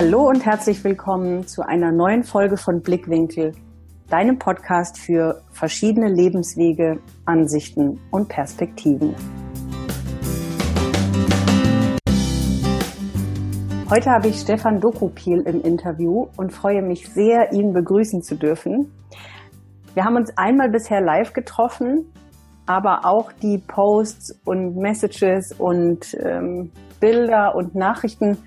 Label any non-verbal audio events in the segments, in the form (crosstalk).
Hallo und herzlich willkommen zu einer neuen Folge von Blickwinkel, deinem Podcast für verschiedene Lebenswege, Ansichten und Perspektiven. Heute habe ich Stefan Dokupil im Interview und freue mich sehr, ihn begrüßen zu dürfen. Wir haben uns einmal bisher live getroffen, aber auch die Posts und Messages und ähm, Bilder und Nachrichten,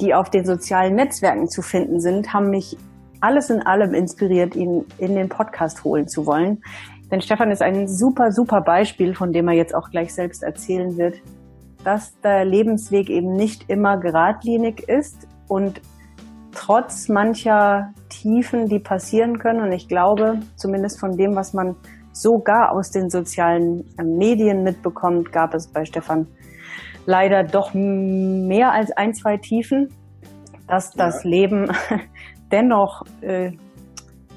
die auf den sozialen Netzwerken zu finden sind, haben mich alles in allem inspiriert, ihn in den Podcast holen zu wollen. Denn Stefan ist ein super, super Beispiel, von dem er jetzt auch gleich selbst erzählen wird, dass der Lebensweg eben nicht immer geradlinig ist und trotz mancher Tiefen, die passieren können, und ich glaube, zumindest von dem, was man sogar aus den sozialen Medien mitbekommt, gab es bei Stefan leider doch mehr als ein, zwei Tiefen, dass das ja. Leben (laughs) dennoch äh,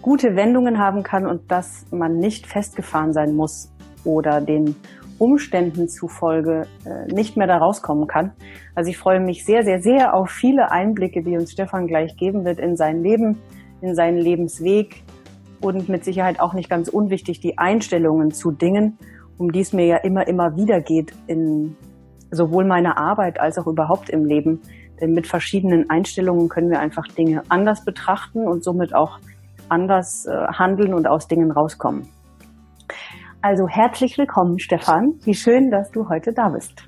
gute Wendungen haben kann und dass man nicht festgefahren sein muss oder den Umständen zufolge äh, nicht mehr da rauskommen kann. Also ich freue mich sehr, sehr, sehr auf viele Einblicke, die uns Stefan gleich geben wird in sein Leben, in seinen Lebensweg und mit Sicherheit auch nicht ganz unwichtig die Einstellungen zu Dingen, um die es mir ja immer, immer wieder geht in sowohl meiner Arbeit als auch überhaupt im Leben. Denn mit verschiedenen Einstellungen können wir einfach Dinge anders betrachten und somit auch anders äh, handeln und aus Dingen rauskommen. Also herzlich willkommen, Stefan. Wie schön, dass du heute da bist.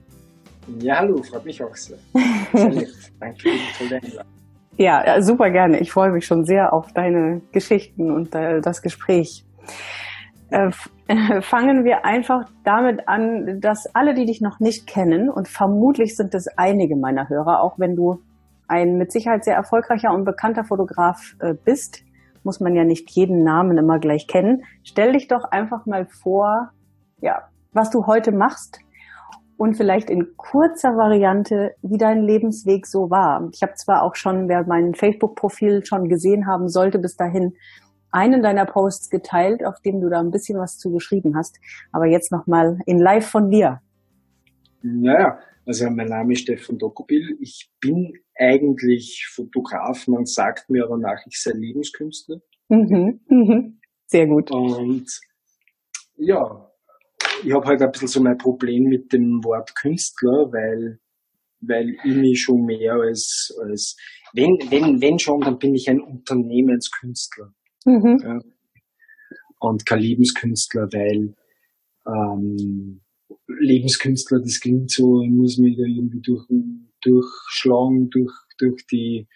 Ja, hallo, freut mich auch sehr. (laughs) Danke für die tolle Einladung. Ja, super gerne. Ich freue mich schon sehr auf deine Geschichten und äh, das Gespräch. Äh, (laughs) fangen wir einfach damit an, dass alle, die dich noch nicht kennen, und vermutlich sind es einige meiner Hörer, auch wenn du ein mit Sicherheit sehr erfolgreicher und bekannter Fotograf äh, bist, muss man ja nicht jeden Namen immer gleich kennen. Stell dich doch einfach mal vor, ja, was du heute machst und vielleicht in kurzer Variante, wie dein Lebensweg so war. Ich habe zwar auch schon, wer mein Facebook-Profil schon gesehen haben sollte, bis dahin einen deiner Posts geteilt, auf dem du da ein bisschen was zu geschrieben hast, aber jetzt nochmal in Live von dir. Naja, also mein Name ist Stefan Dokopil. Ich bin eigentlich Fotograf. Man sagt mir aber nach, ich sei Lebenskünstler. Mhm, mhm. Sehr gut. Und ja, ich habe halt ein bisschen so mein Problem mit dem Wort Künstler, weil, weil ich mich schon mehr als, als wenn, wenn, wenn schon, dann bin ich ein Unternehmenskünstler. Mhm. Ja. Und kein Lebenskünstler, weil ähm, Lebenskünstler, das klingt so, ich muss mich da irgendwie durch, durchschlagen, durch, durch die,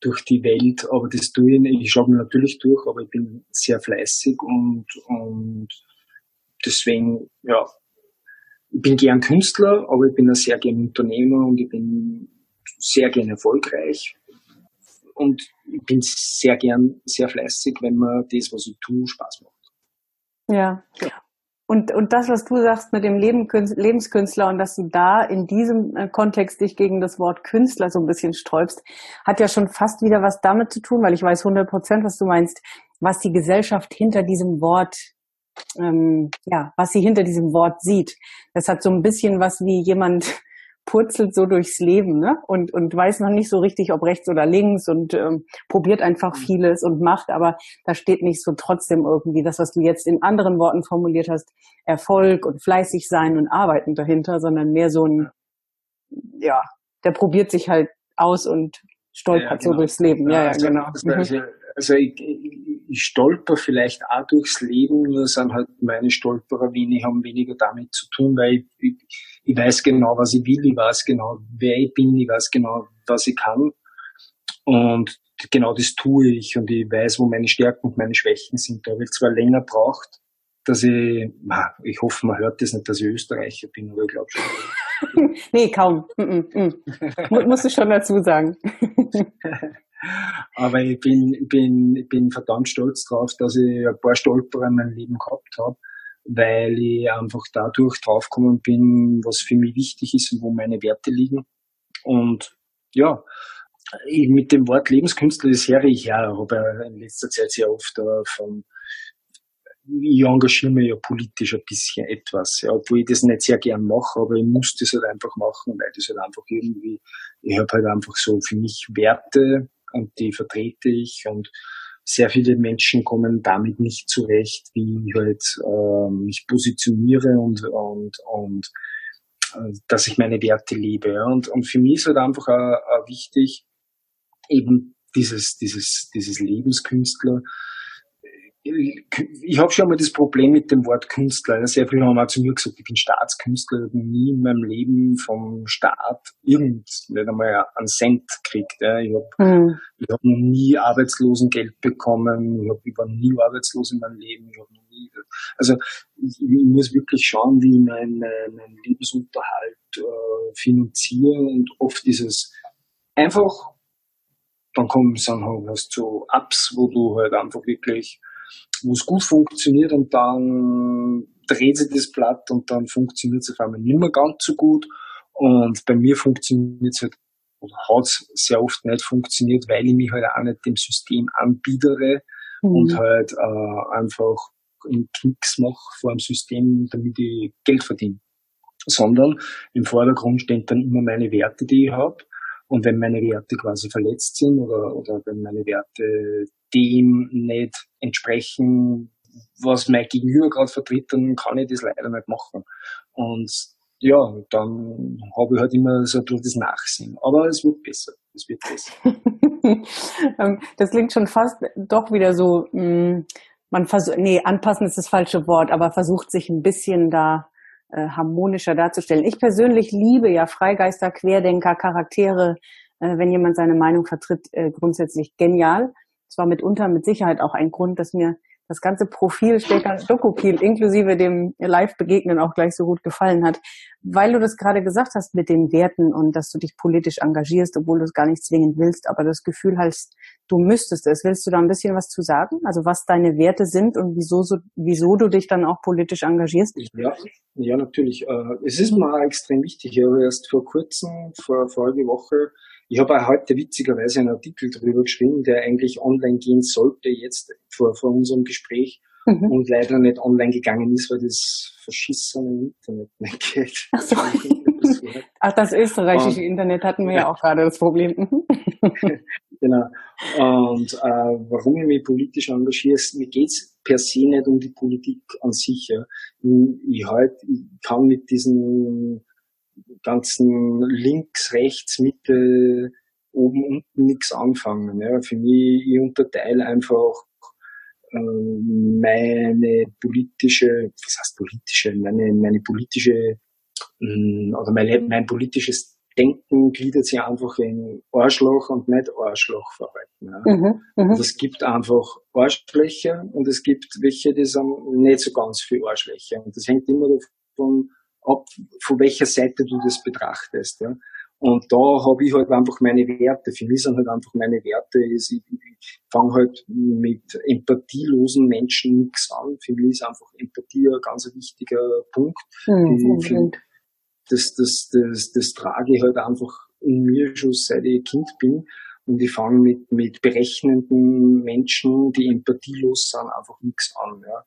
durch die Welt, aber das tue ich nicht. Ich schlage mich natürlich durch, aber ich bin sehr fleißig und, und deswegen, ja, ich bin gern Künstler, aber ich bin ein sehr gern Unternehmer und ich bin sehr gern erfolgreich. Und ich bin sehr gern, sehr fleißig, wenn mir das, was ich tue, Spaß macht. Ja. ja. Und, und das, was du sagst mit dem Lebenskünstler und dass du da in diesem äh, Kontext dich gegen das Wort Künstler so ein bisschen sträubst, hat ja schon fast wieder was damit zu tun, weil ich weiß 100 Prozent, was du meinst, was die Gesellschaft hinter diesem Wort, ähm, ja, was sie hinter diesem Wort sieht. Das hat so ein bisschen was wie jemand purzelt so durchs Leben ne? und, und weiß noch nicht so richtig, ob rechts oder links und ähm, probiert einfach mhm. vieles und macht, aber da steht nicht so trotzdem irgendwie das, was du jetzt in anderen Worten formuliert hast, Erfolg und fleißig sein und arbeiten dahinter, sondern mehr so ein, ja, der probiert sich halt aus und stolpert ja, genau. so durchs Leben. Ja, ja, also, genau. Also, also ich, ich, ich stolper vielleicht auch durchs Leben, nur sind halt meine Stolperer wenig, haben weniger damit zu tun, weil ich, ich, ich weiß genau, was ich will, ich weiß genau, wer ich bin, ich weiß genau, was ich kann. Und genau das tue ich und ich weiß, wo meine Stärken und meine Schwächen sind. Da habe ich zwar länger braucht, dass ich, ich hoffe, man hört das nicht, dass ich Österreicher bin, aber ich glaube schon. (laughs) nee, kaum. Mm -mm, mm. Musst du schon dazu sagen. (laughs) Aber ich bin, bin, bin verdammt stolz drauf, dass ich ein paar Stolperer in meinem Leben gehabt habe, weil ich einfach dadurch draufgekommen bin, was für mich wichtig ist und wo meine Werte liegen. Und ja, mit dem Wort Lebenskünstler, das höre ich ja, habe in letzter Zeit sehr oft von ich engagiere mich ja politisch ein bisschen etwas, ja, obwohl ich das nicht sehr gern mache, aber ich muss das halt einfach machen, weil das halt einfach irgendwie, ich habe halt einfach so für mich Werte und die vertrete ich und sehr viele Menschen kommen damit nicht zurecht, wie ich halt äh, mich positioniere und, und, und äh, dass ich meine Werte lebe. Und, und für mich ist halt einfach auch, auch wichtig, eben dieses, dieses, dieses Lebenskünstler, ich habe schon mal das Problem mit dem Wort Künstler. Sehr viele haben auch zu mir gesagt, ich bin Staatskünstler, ich habe nie in meinem Leben vom Staat irgend, nicht einmal einen Cent gekriegt. Ja. Ich habe mhm. hab noch nie Arbeitslosengeld bekommen, ich, hab, ich war nie arbeitslos in meinem Leben, ich habe noch nie. Also ich, ich, muss wirklich schauen, wie ich meinen mein Lebensunterhalt äh, finanziere und oft ist es einfach dann kommen dann hast du Apps, wo du halt einfach wirklich wo es gut funktioniert und dann dreht sich das Blatt und dann funktioniert es auf einmal nicht mehr ganz so gut. Und bei mir funktioniert es halt, oder hat es sehr oft nicht funktioniert, weil ich mich halt auch nicht dem System anbiedere mhm. und halt äh, einfach einen Knicks mache vor dem System, damit ich Geld verdiene. Sondern im Vordergrund stehen dann immer meine Werte, die ich habe. Und wenn meine Werte quasi verletzt sind oder, oder wenn meine Werte dem nicht entsprechen, was mein Gegenüber gerade vertritt, dann kann ich das leider nicht machen. Und ja, dann habe ich halt immer so ein bisschen das Nachsehen. Aber es wird besser. Es wird besser. (laughs) Ähm, das klingt schon fast doch wieder so, mm, man versucht, nee, anpassen ist das falsche Wort, aber versucht sich ein bisschen da äh, harmonischer darzustellen. Ich persönlich liebe ja Freigeister, Querdenker, Charaktere, äh, wenn jemand seine Meinung vertritt, äh, grundsätzlich genial. Das war mitunter mit Sicherheit auch ein Grund, dass mir das ganze Profil Stefan Dokopil inklusive dem Live-Begegnen auch gleich so gut gefallen hat. Weil du das gerade gesagt hast mit den Werten und dass du dich politisch engagierst, obwohl du es gar nicht zwingend willst, aber das Gefühl hast, du müsstest es. Willst du da ein bisschen was zu sagen? Also was deine Werte sind und wieso, so, wieso du dich dann auch politisch engagierst? Ja, ja natürlich. Äh, es ist mir extrem wichtig. Ich habe erst vor kurzem, vor vorige Woche, ich habe auch heute witzigerweise einen Artikel darüber geschrieben, der eigentlich online gehen sollte, jetzt vor, vor unserem Gespräch mhm. und leider nicht online gegangen ist, weil das verschissene Internet nicht geht. Ach, so. (laughs) Ach das österreichische um, Internet hatten wir ja auch gerade das Problem. Mhm. (laughs) genau. Und äh, warum ich mich politisch engagiere, mir geht's per se nicht um die Politik an sich. Ja. Ich, halt, ich kann mit diesen ganzen links, rechts, Mitte, oben, unten nichts anfangen. Ja. Für mich, ich unterteile einfach äh, meine politische, was heißt politische, meine, meine politische, mh, oder mein, mein politisches Denken gliedert sich einfach in Arschloch und nicht Arschlochverhalten. Ja. Mhm, mh. und es gibt einfach Arschlöcher und es gibt welche, die sind nicht so ganz viel Arschlöcher. Und das hängt immer davon ab, von welcher Seite du das betrachtest. Ja. Und da habe ich halt einfach meine Werte. Für mich sind halt einfach meine Werte, ich, ich fange halt mit empathielosen Menschen nichts an. Für mich ist einfach Empathie ein ganz wichtiger Punkt. Mhm, find, das, das, das, das trage ich halt einfach in mir schon seit ich Kind bin. Und ich fange mit, mit berechnenden Menschen, die empathielos sind, einfach nichts an. Ja.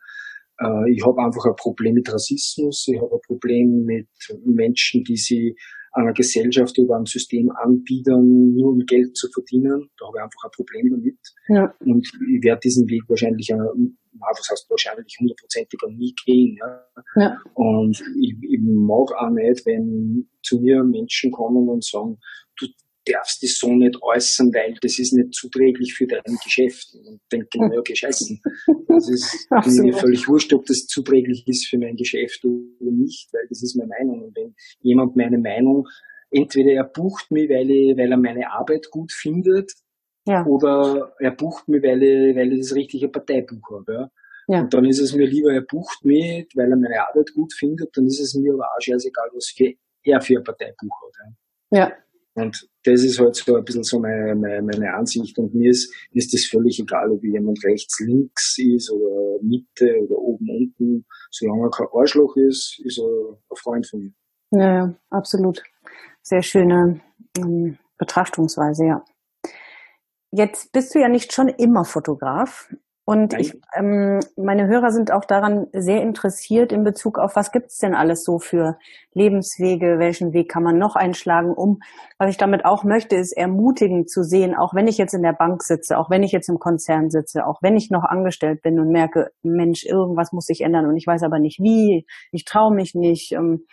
Äh, ich habe einfach ein Problem mit Rassismus, ich habe ein Problem mit Menschen, die sie einer Gesellschaft oder einem System anbieten, nur um Geld zu verdienen. Da habe ich einfach ein Problem damit. Ja. Und ich werde diesen Weg wahrscheinlich, was heißt wahrscheinlich hundertprozentig nie gehen. Ja. ja. Und ich, ich mag auch nicht, wenn zu mir Menschen kommen und sagen, du darfst das so nicht äußern, weil das ist nicht zuträglich für dein Geschäft. Und denke mir, ja, gescheißen. Das ist (laughs) mir völlig wurscht, ob das zuträglich ist für mein Geschäft oder nicht, weil das ist meine Meinung. Und wenn jemand meine Meinung, entweder er bucht mich, weil, ich, weil er meine Arbeit gut findet, ja. oder er bucht mich, weil ich, weil ich das richtige Parteibuch habe. Ja. Ja. Und dann ist es mir lieber, er bucht mich, weil er meine Arbeit gut findet, dann ist es mir aber auch scheißegal, was für, er für ein Parteibuch hat. Ja. ja. Und das ist halt so ein bisschen so meine, meine, meine Ansicht. Und mir ist, ist das völlig egal, ob jemand rechts, links ist oder Mitte oder oben, unten. Solange er kein Arschloch ist, ist er ein Freund von mir. Ja, ja absolut. Sehr schöne ähm, Betrachtungsweise, ja. Jetzt bist du ja nicht schon immer Fotograf. Und ich, ähm, meine Hörer sind auch daran sehr interessiert in Bezug auf, was gibt's denn alles so für Lebenswege, welchen Weg kann man noch einschlagen, um, was ich damit auch möchte, ist ermutigen zu sehen, auch wenn ich jetzt in der Bank sitze, auch wenn ich jetzt im Konzern sitze, auch wenn ich noch angestellt bin und merke, Mensch, irgendwas muss sich ändern und ich weiß aber nicht wie, ich traue mich nicht. Ähm,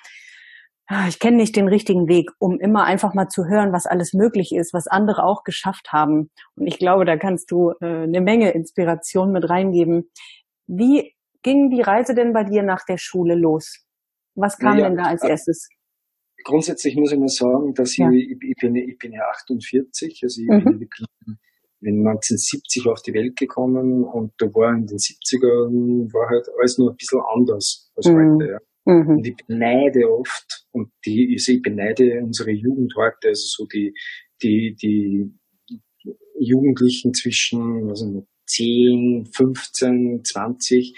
ich kenne nicht den richtigen Weg, um immer einfach mal zu hören, was alles möglich ist, was andere auch geschafft haben. Und ich glaube, da kannst du äh, eine Menge Inspiration mit reingeben. Wie ging die Reise denn bei dir nach der Schule los? Was kam ja, denn da als äh, erstes? Grundsätzlich muss ich mal sagen, dass ja. ich, ich, bin, ich bin ja 48, also ich mhm. bin, bin 1970 auf die Welt gekommen und da war in den 70ern war halt alles nur ein bisschen anders als mhm. heute. Ja. Mhm. Und ich beneide oft, und die, also ich beneide unsere Jugend heute, also so die, die, die Jugendlichen zwischen, also 10, 15, 20,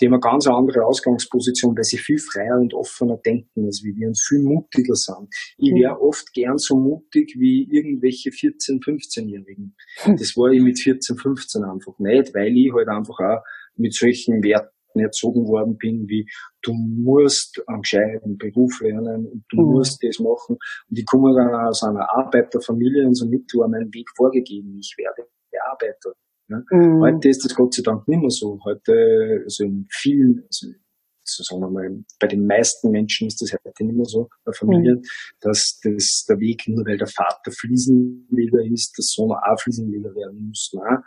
die haben eine ganz andere Ausgangsposition, weil sie viel freier und offener denken als wir und viel mutiger sind. Ich wäre mhm. oft gern so mutig wie irgendwelche 14, 15-Jährigen. Hm. Das war ich mit 14, 15 einfach nicht, weil ich halt einfach auch mit solchen Werten erzogen worden bin, wie du musst einen gescheiten Beruf lernen und du mhm. musst das machen. Und ich komme dann aus einer Arbeiterfamilie und somit war mein Weg vorgegeben. Ich werde Arbeiter. Ne? Mhm. Heute ist das Gott sei Dank nicht mehr so. Heute, also in vielen, also so sagen wir mal, bei den meisten Menschen ist das heute nicht mehr so, bei Familien, mhm. dass das der Weg, nur weil der Vater Fliesenleger ist, der Sohn auch Fliesenleger werden muss. Nein,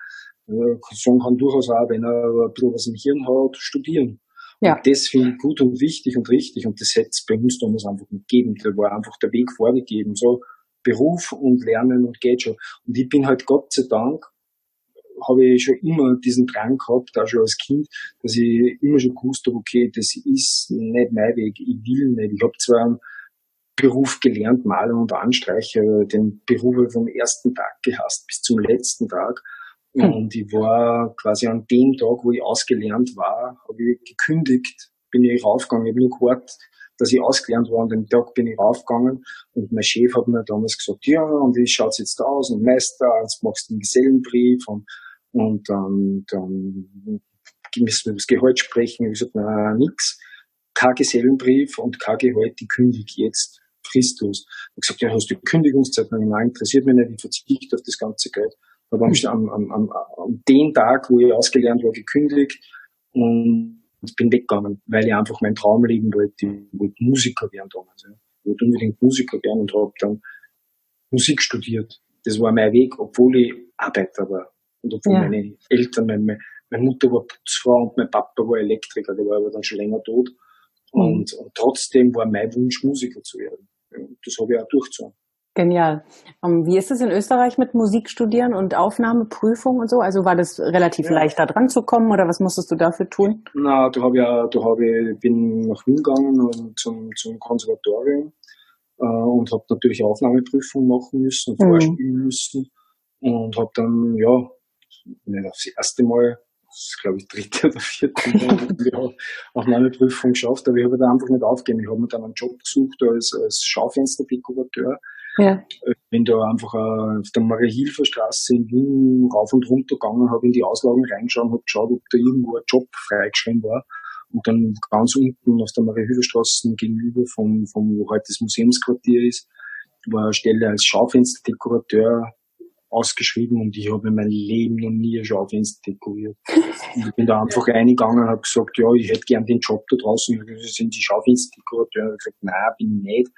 Sohn kann durchaus auch, wenn er ein bisschen was im Hirn hat, studieren. Ja. Und das finde ich gut und wichtig und richtig. Und das hätte es bei uns damals einfach nicht gegeben. Da war einfach der Weg vorgegeben. So Beruf und Lernen und geht schon. Und ich bin halt Gott sei Dank, habe ich schon immer diesen Drang gehabt, auch schon als Kind, dass ich immer schon gewusst habe, okay, das ist nicht mein Weg, ich will nicht. Ich habe zwar einen Beruf gelernt, Maler und Anstreicher, den Beruf habe ich vom ersten Tag gehasst bis zum letzten Tag. Und ich war quasi an dem Tag, wo ich ausgelernt war, habe ich gekündigt, bin ich raufgegangen. Ich habe nur gewartet, dass ich ausgelernt war. An dem Tag bin ich raufgegangen und mein Chef hat mir damals gesagt, ja, und wie schaut's jetzt aus? Und Meister, jetzt machst du einen Gesellenbrief und, und dann, dann müssen wir über das Gehalt sprechen. Ich habe gesagt, na, nix. Kein Gesellenbrief und kein Gehalt, die kündige jetzt fristlos. Ich habe gesagt, ja, hast du Kündigungszeit? Nein, interessiert mich nicht, ich verzichte auf das ganze Geld habe am, am, am, am den Tag, wo ich ausgelernt war, gekündigt und bin weggegangen, weil ich einfach mein Traum leben wollte. Ich wollte Musiker werden damals. Ja. Ich wollte unbedingt Musiker werden und habe dann Musik studiert. Das war mein Weg, obwohl ich Arbeiter war. Und obwohl ja. meine Eltern, meine, meine Mutter war Putzfrau und mein Papa war Elektriker, der war aber dann schon länger tot. Mhm. Und, und trotzdem war mein Wunsch, Musiker zu werden. Das habe ich auch durchgezogen. Genial. Um, ähm, wie ist es in Österreich mit Musik studieren und Aufnahmeprüfung und so? Also war das relativ ja. leicht da dran zu kommen oder was musstest du dafür tun? Na, da habe ja, da habe ich bin nach Wien gegangen und zum, zum Konservatorium äh, und habe natürlich Aufnahmeprüfung machen müssen und mhm. vorspielen müssen und habe dann ja nicht aufs erste Mal das ist, glaube ich, dritte oder vierte Mal (laughs) Aufnahmeprüfung geschafft, aber ich habe da einfach nicht aufgegeben. Ich habe mir dann einen Job gesucht als, als Schaufensterdekorateur ja. Bin da einfach äh, auf der Marie-Hilfer Straße in Wien rauf und runter gegangen, habe in die Auslagen reingeschaut, habe geschaut, ob da irgendwo ein Job freigeschrieben war. Und dann ganz unten auf der Marie-Hilfer Straße gegenüber vom, vom, wo heute das Museumsquartier ist, war eine Stelle als Schaufensterdekorateur ausgeschrieben und ich habe in meinem Leben noch nie ein Schaufenster dekoriert. Und ich bin da einfach reingegangen und habe gesagt, ja, ich hätte gern den Job da draußen. Sind die Schaufensterdekorateur. Ich habe gesagt, nein, bin ich nicht.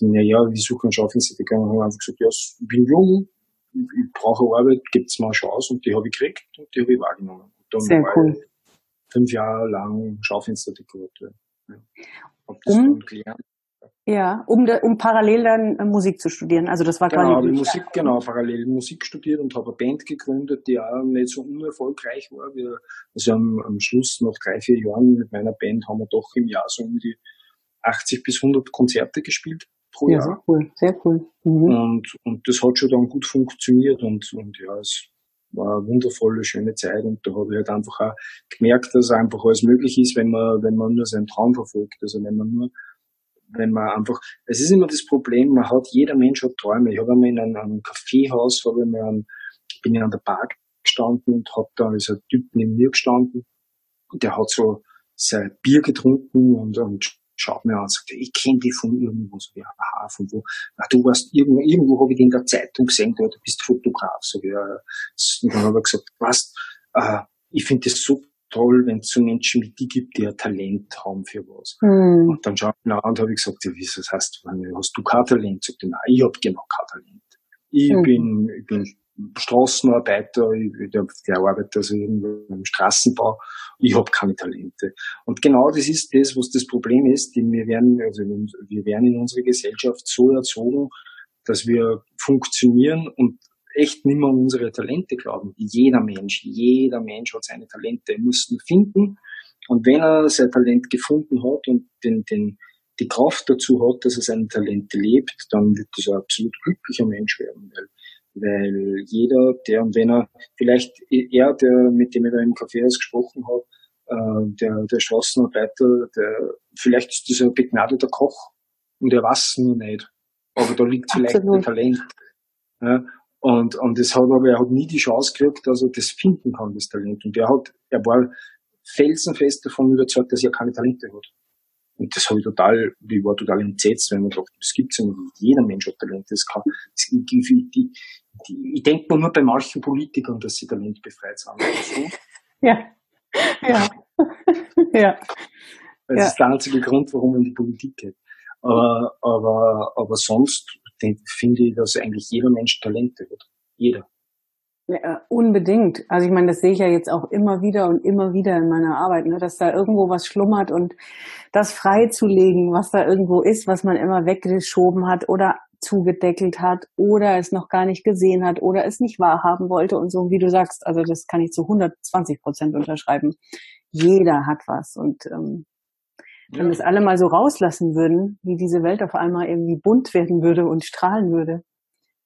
Na ja, wir suchen einen Schaufensterdecker und haben einfach gesagt, ja, ich bin jung, ich, ich brauche Arbeit, gibt's mal eine Chance und die habe ich gekriegt und die habe ich wahrgenommen. Und dann Sehr war cool. ich fünf Jahre lang Schaufensterdekorateur. Ja. Hab das um, gelernt. Ja, um, um parallel dann äh, Musik zu studieren. Also das war genau, quasi. Musik, ja. genau, parallel Musik studiert und habe eine Band gegründet, die auch nicht so unerfolgreich war. Wir, also am, am Schluss, nach drei, vier Jahren mit meiner Band, haben wir doch im Jahr so um die 80 bis 100 Konzerte gespielt pro ja, Jahr. Sehr cool, sehr cool. Mhm. Und, und das hat schon dann gut funktioniert und, und ja, es war eine wundervolle, schöne Zeit und da habe ich halt einfach auch gemerkt, dass einfach alles möglich ist, wenn man, wenn man nur seinen Traum verfolgt. Also wenn man nur, wenn man einfach, es ist immer das Problem, man hat, jeder Mensch hat Träume. Ich habe einmal in einem, einem Kaffeehaus, habe ich mal einen, bin ich an der Bar gestanden und hat da, ist ein Typ neben mir gestanden der hat so sein Bier getrunken und, und schaut mir an und sagt, ich kenne dich von irgendwo. So, ja, aha, von wo? Ach, du warst irgendwo, irgendwo habe ich in der Zeitung gesehen, du bist Fotograf. So, ja, und dann habe ich gesagt, was, äh, ich finde das so toll, wenn es so Menschen wie die gibt, die ein Talent haben für was. Mhm. Und dann schaut ich an und habe ich gesagt, ja, wie das heißt, hast du kein Talent? Sagt er, nein, ich habe genau kein Talent. Ich mhm. bin, ich bin Straßenarbeiter, ich, der, der arbeitet also irgendwo im Straßenbau, ich habe keine Talente. Und genau das ist das, was das Problem ist, wir werden, also wir werden in unserer Gesellschaft so erzogen, dass wir funktionieren und echt nicht mehr an unsere Talente glauben. Jeder Mensch, jeder Mensch hat seine Talente, er muss nur finden. Und wenn er sein Talent gefunden hat und den, den, die Kraft dazu hat, dass er seine Talente lebt, dann wird er ein absolut glücklicher Mensch werden, weil weil jeder, der und wenn er, vielleicht er, der, mit dem ich da im Kaffeehaus gesprochen habe, äh, der, der Straßenarbeiter, der, vielleicht ist das ein begnadeter Koch und er weiß nur nicht. Aber da liegt vielleicht Absolut. ein Talent. Ja, und, und das hat aber, er hat nie die Chance gekriegt, dass er das finden kann, das Talent. Und er hat, er war felsenfest davon überzeugt, dass er keine Talente hat. Und das habe ich total, ich war total entsetzt, wenn man sagt, das gibt's ja nicht. Jeder Mensch hat Talent. Das kann, das, die, die, ich denke nur bei manchen Politikern, dass sie talentbefreit sind. (laughs) ja. Ja. (laughs) ja. Das ja. ist der einzige Grund, warum man in die Politik geht. Aber, aber, aber sonst finde ich, dass eigentlich jeder Mensch Talente hat. Jeder. Ja, unbedingt. Also ich meine, das sehe ich ja jetzt auch immer wieder und immer wieder in meiner Arbeit, ne, dass da irgendwo was schlummert und das freizulegen, was da irgendwo ist, was man immer weggeschoben hat oder zugedeckelt hat oder es noch gar nicht gesehen hat oder es nicht wahrhaben wollte und so, wie du sagst, also das kann ich zu 120 Prozent unterschreiben. Jeder hat was und ähm, ja. wenn wir es alle mal so rauslassen würden, wie diese Welt auf einmal irgendwie bunt werden würde und strahlen würde,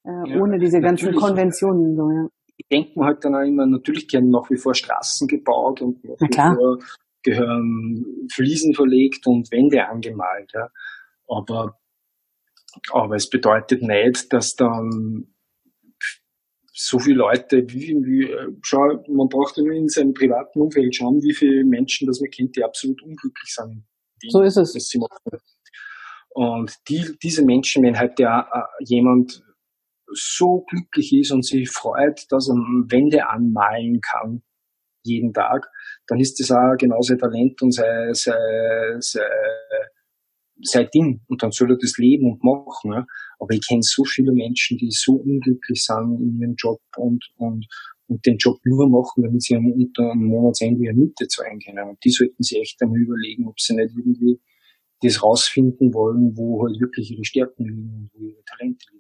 äh, ja, ohne diese ganzen Konventionen. So, ja. Ich denke mir halt dann auch immer, natürlich werden nach wie vor Straßen gebaut und nach wie vor gehören Fliesen verlegt und Wände angemalt. Ja. Aber aber es bedeutet nicht, dass dann so viele Leute, wie, wie, schau, man braucht nur in seinem privaten Umfeld schauen, wie viele Menschen das man kennt, die absolut unglücklich sind. Die, so ist es. Und die, diese Menschen, wenn halt der, äh, jemand so glücklich ist und sich freut, dass er Wände anmalen kann, jeden Tag, dann ist das auch genauso Talent und sei, sei, sei sein Ding und dann soll er das leben und machen. Ja. Aber ich kenne so viele Menschen, die so unglücklich sind in ihrem Job und, und, und den Job nur machen, damit sie unter einem Monatsende ihre Miete zahlen können. Und die sollten sich echt einmal überlegen, ob sie nicht irgendwie das rausfinden wollen, wo halt wirklich ihre Stärken liegen und wo ihre Talente liegen.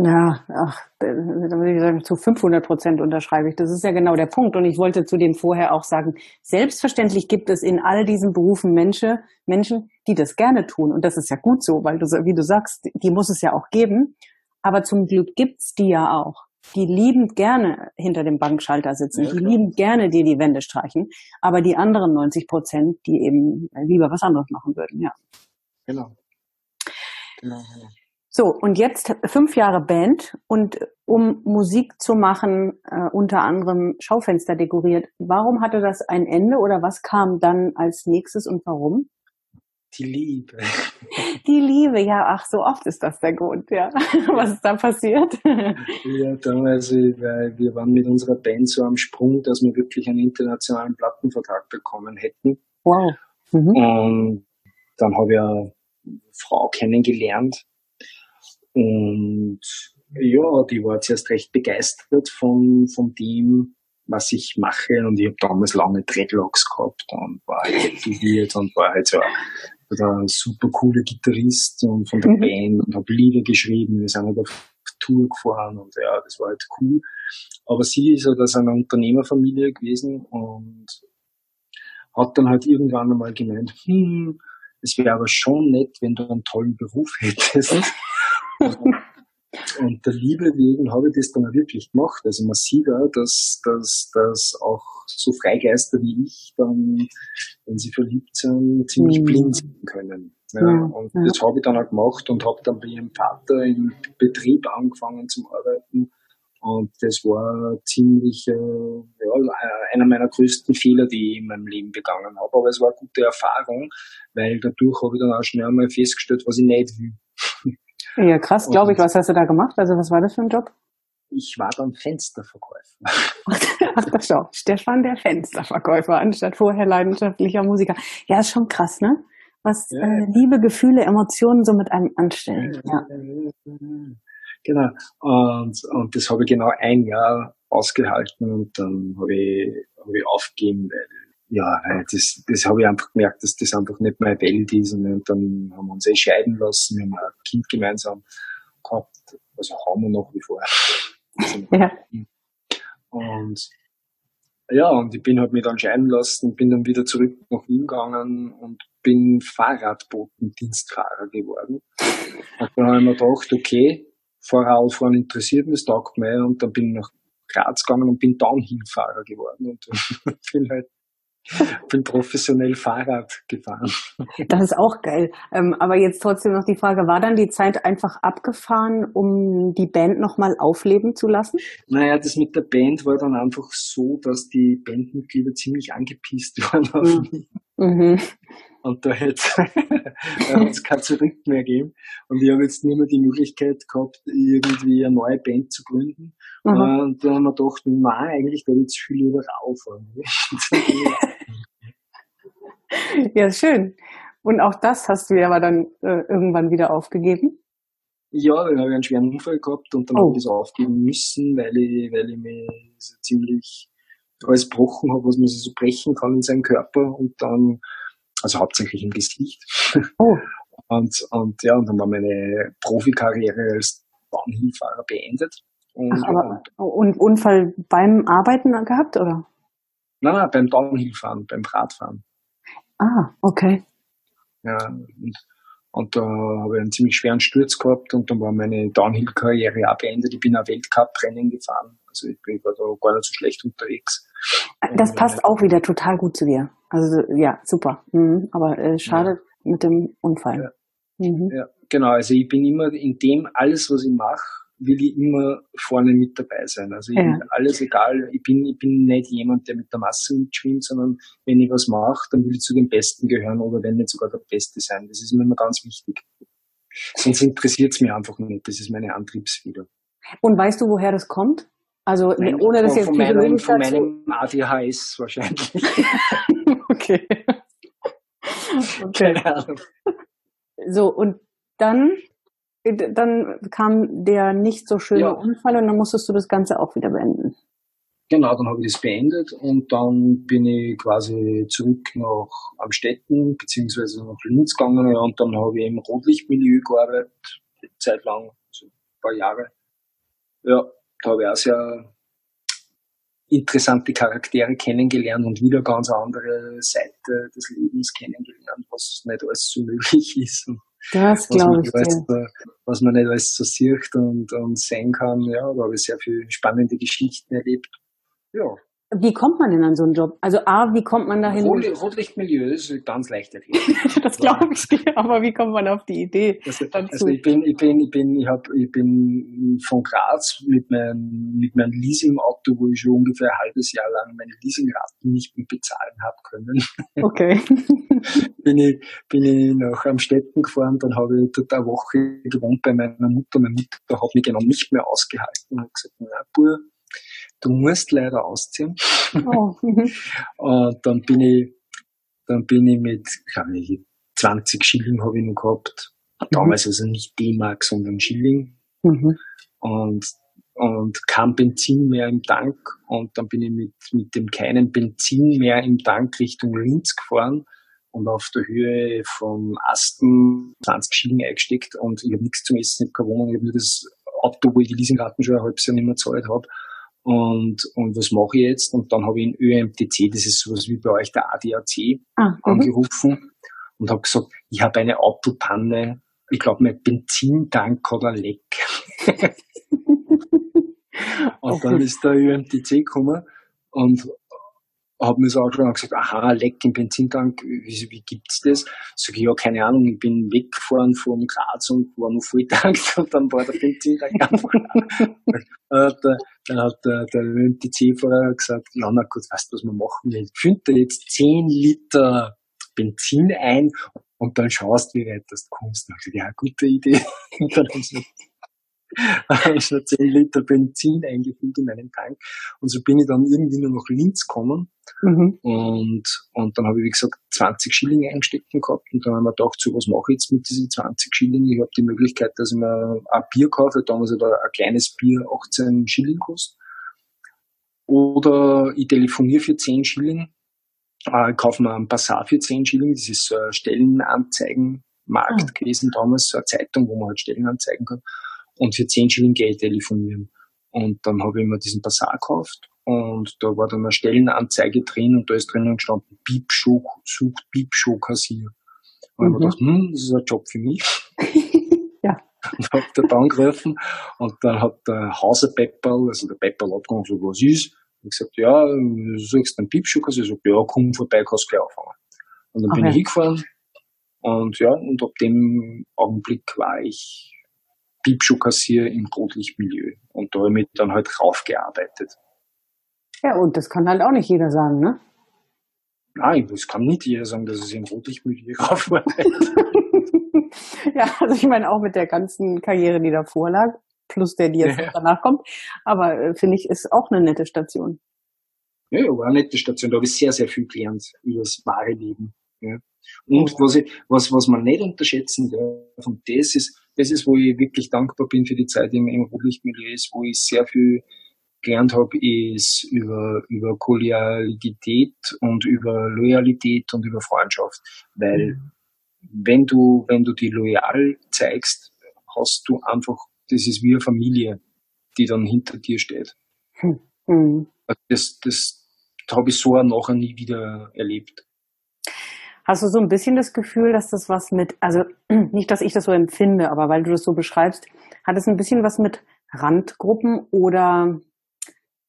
Ja, ach, da würde ich sagen, zu 500 Prozent unterschreibe ich. Das ist ja genau der Punkt. Und ich wollte zu dem vorher auch sagen, selbstverständlich gibt es in all diesen Berufen Menschen, Menschen, die das gerne tun. Und das ist ja gut so, weil du, wie du sagst, die muss es ja auch geben. Aber zum Glück gibt's die ja auch. Die liebend gerne hinter dem Bankschalter sitzen. Ja, die liebend gerne dir die Wände streichen. Aber die anderen 90 Prozent, die eben lieber was anderes machen würden, ja. Genau. Genau. So, und jetzt fünf Jahre Band und um Musik zu machen, äh, unter anderem Schaufenster dekoriert. Warum hatte das ein Ende oder was kam dann als nächstes und warum? Die Liebe. (laughs) Die Liebe, ja, ach, so oft ist das der Grund, ja. (laughs) Was ist da passiert? Ja, damals, weil wir waren mit unserer Band so am Sprung, dass wir wirklich einen internationalen Plattenvertrag bekommen hätten. Wow. Mhm. Und dann habe ich eine Frau kennengelernt, und ja, die war zuerst recht begeistert von, von dem, was ich mache. Und ich habe damals lange Dreadlocks gehabt und war halt tätowiert und war halt so ein super cooler Gitarrist und von der mhm. Band und habe Lieder geschrieben. Wir sind halt auf Tour gefahren und ja, das war halt cool. Aber sie ist halt aus einer Unternehmerfamilie gewesen und hat dann halt irgendwann einmal gemeint, hm, es wäre aber schon nett, wenn du einen tollen Beruf hättest. Und der Liebe wegen habe ich das dann auch wirklich gemacht. Also man sieht auch, dass, dass, dass auch so Freigeister wie ich dann, wenn sie verliebt sind, ziemlich mhm. blind sein können. Ja, ja, und ja. das habe ich dann auch gemacht und habe dann bei ihrem Vater im Betrieb angefangen zu arbeiten Und das war ziemlich äh, ja, einer meiner größten Fehler, die ich in meinem Leben begangen habe. Aber es war eine gute Erfahrung, weil dadurch habe ich dann auch schnell einmal festgestellt, was ich nicht will. (laughs) Ja, krass, glaube ich. Was hast du da gemacht? Also was war das für ein Job? Ich war dann Fensterverkäufer. (laughs) Ach, das schau. Stefan der Fensterverkäufer, anstatt vorher leidenschaftlicher Musiker. Ja, ist schon krass, ne? Was ja. äh, Liebe, Gefühle, Emotionen so mit einem anstellen. Ja. Genau. Und, und das habe ich genau ein Jahr ausgehalten und dann habe ich, hab ich aufgegeben, weil ja, das, das habe ich einfach gemerkt, dass das einfach nicht meine Welt ist. Und dann haben wir uns entscheiden lassen, wir haben ein Kind gemeinsam gehabt, also haben wir nach wie vor. (laughs) Ja. Und ja, und ich bin halt mich dann scheiden lassen, bin dann wieder zurück nach Wien gegangen und bin Fahrradbotendienstfahrer geworden. Und dann habe ich mir gedacht, okay, Fahrradfahren interessiert mich, das taugt mir. Und dann bin ich nach Graz gegangen und bin Downhill-Fahrer geworden und (laughs) bin halt bin professionell Fahrrad gefahren. Das ist auch geil. Ähm, aber jetzt trotzdem noch die Frage, war dann die Zeit einfach abgefahren, um die Band nochmal aufleben zu lassen? Naja, das mit der Band war dann einfach so, dass die Bandmitglieder ziemlich angepisst (laughs) waren auf mhm. mich. Mhm. Und da hätte (laughs) es kein Zurück mehr geben. Und ich habe jetzt nur mehr die Möglichkeit gehabt, irgendwie eine neue Band zu gründen. Mhm. Und dann haben wir gedacht, nein, eigentlich da jetzt viel lieber aufhören. (laughs) (laughs) ja, schön. Und auch das hast du ja aber dann äh, irgendwann wieder aufgegeben? Ja, dann habe ich einen schweren Unfall gehabt und dann oh. habe ich das aufgeben müssen, weil ich, weil ich mich so ziemlich alles gebrochen habe, was man so brechen kann in seinem Körper und dann, also hauptsächlich im Gesicht. (laughs) Oh. Und, und ja, und dann war meine Profikarriere als Bahnhilfahrer beendet. Und, Ach, aber, und Unfall beim Arbeiten gehabt, oder? Nein, nein, beim Downhillfahren, beim Radfahren. Ah, okay. Ja, und, und da habe ich einen ziemlich schweren Sturz gehabt und dann war meine Downhill-Karriere auch beendet. Ich bin ein Weltcup-Rennen gefahren. Also ich bin da gar nicht so schlecht unterwegs. Das passt auch wieder total gut zu dir. Also ja, super. Mhm. Aber äh, schade ja. mit dem Unfall. Ja. Mhm. ja, genau. Also ich bin immer in dem alles, was ich mache, will ich immer vorne mit dabei sein. Also ich, ja. alles egal, ich bin, ich bin nicht jemand, der mit der Masse mitschwimmt, sondern wenn ich was mache, dann will ich zu den Besten gehören oder wenn nicht sogar der Beste sein. Das ist mir immer ganz wichtig. Sonst interessiert es mich einfach nicht. Das ist meine Antriebsfeder. Und weißt du, woher das kommt? Also Nein, ohne das jetzt von meinem, von meinem ADHS wahrscheinlich. (laughs) okay. (laughs) okay. Keine Ahnung. So, und dann dann kam der nicht so schöne ja. Unfall und dann musstest du das Ganze auch wieder beenden. Genau, dann habe ich das beendet und dann bin ich quasi zurück nach Amstetten beziehungsweise nach Linz gegangen ja, und dann habe ich im Rotlichtmilieu gearbeitet, Zeit lang, also ein paar Jahre. Ja, da habe ich auch sehr interessante Charaktere kennengelernt und wieder ganz andere Seite des Lebens kennengelernt, was nicht alles so möglich (laughs) ist. Und das glaube ich. Alles, was man nicht alles so sieht und, und sehen kann. Ja, da habe ich sehr viele spannende Geschichten erlebt. Ja, wie kommt man denn an so einen Job? Also A, wie kommt man dahin? Rot, Rotlichtmilieu ist ganz leicht erklärt. (laughs) das glaube ich dir, aber wie kommt man auf die Idee? Also, also ich bin, ich bin, ich bin, ich hab, ich bin von Graz mit meinem, mit meinem Leasingauto, wo ich schon ungefähr ein halbes Jahr lang meine Leasingraten nicht mehr bezahlen habe können. (laughs) Okay. (laughs) bin ich, bin ich nach Amstetten gefahren, dann habe ich dort eine Woche gewohnt bei meiner Mutter. Meine Mutter hat mich genau nicht mehr ausgehalten und hat gesagt, na, Bur, du musst leider ausziehen. Oh. (laughs) und dann bin ich, dann bin ich mit, glaube ich, 20 Schilling habe ich noch gehabt. Damals mhm. also nicht D-Mark, sondern Schilling. Mhm. Und, und kein Benzin mehr im Tank. Und dann bin ich mit, mit dem keinen Benzin mehr im Tank Richtung Linz gefahren und auf der Höhe vom Asten 20 Schilling eingesteckt und ich habe nichts zum Essen, ich habe keine Wohnung, ich habe nur das Auto, wo ich die Leasingraten schon ein halbes Jahr nicht mehr gezahlt habe und, und was mache ich jetzt? Und dann habe ich in ÖMTC, das ist sowas wie bei euch der ADAC, ah, mhm. angerufen und habe gesagt, ich habe eine Autopanne, ich glaube, mein Benzintank hat ein Leck. (laughs) und dann ist der ÖMTC gekommen und, habe mir so angeschaut und gesagt, aha, Leck im Benzintank, wie, wie gibt's das? Sag ich, ja, keine Ahnung, ich bin weggefahren von Graz und war noch voll (laughs) tankt und dann war der Benzintank (laughs) einfach. dann hat der, der MTC-Fahrer gesagt, ja, na gut, weißt du, was wir machen? Ich füllt da jetzt 10 Liter Benzin ein und dann schaust, wie weit das kommst. Habe ich gesagt, ja, gute Idee. (laughs) Und dann habe ich habe schon 10 Liter Benzin eingefüllt in meinen Tank. Und so bin ich dann irgendwie nur nach Linz gekommen. Mhm. Und, und dann habe ich, wie gesagt, 20 Schilling einstecken gehabt. Und dann haben wir gedacht, so, was mache ich jetzt mit diesen 20 Schilling? Ich habe die Möglichkeit, dass ich mir ein Bier kaufe. Damals hat ein kleines Bier 18 Schilling kostet. Oder ich telefoniere für 10 Schilling. Äh, kaufe mir einen Passat für 10 Schilling. Das ist so ein Stellenanzeigenmarkt mhm. gewesen damals, so eine Zeitung, wo man halt Stellen anzeigen kann und für 10 Schilling Geld telefonieren. Und dann habe ich mir diesen Basar gekauft und da war dann eine Stellenanzeige drin und da ist drinnen gestanden, Piepshow, sucht Piepshow-Kassier. Und mhm. ich gedacht, hm, das ist ein Job für mich. (laughs) ja. Und hab da dann gerufen und dann hat der Hauser Pepperl, also der Pepperl abgegangen, so, was ist? Und ich gesagt, ja, du suchst einen Piepshow-Kassier? Ich gesagt, ja, komm vorbei, kannst gleich anfangen. Und dann okay. bin ich hingefahren und ja, und ab dem Augenblick war ich Piepschuhkassier im Rotlichtmilieu. Und da habe ich mich dann halt raufgearbeitet. Ja, und das kann halt auch nicht jeder sagen, ne? Nein, das kann nicht jeder sagen, dass es im Rotlichtmilieu (laughs) raufarbeitet. (laughs) ja, also ich meine auch mit der ganzen Karriere, die davor lag, plus der, die jetzt ja. danach kommt. Aber äh, finde ich, ist auch eine nette Station. Ja, war eine nette Station. Da habe ich sehr, sehr viel gelernt über das wahre Leben. Ja. Und was, ich, was, was man nicht unterschätzen darf, und das ist, das ist, wo ich wirklich dankbar bin für die Zeit im, im Rotlichtmilieu, ist, wo ich sehr viel gelernt habe, ist über, über Kollegialität und über Loyalität und über Freundschaft. Weil mhm. wenn du, wenn du die loyal zeigst, hast du einfach, das ist wie eine Familie, die dann hinter dir steht. Hm. Mhm. Das, das habe ich so nachher nie wieder erlebt. Hast du so ein bisschen das Gefühl, dass das was mit, also (clears throat) nicht, dass ich das so empfinde, aber weil du das so beschreibst, hat es ein bisschen was mit Randgruppen oder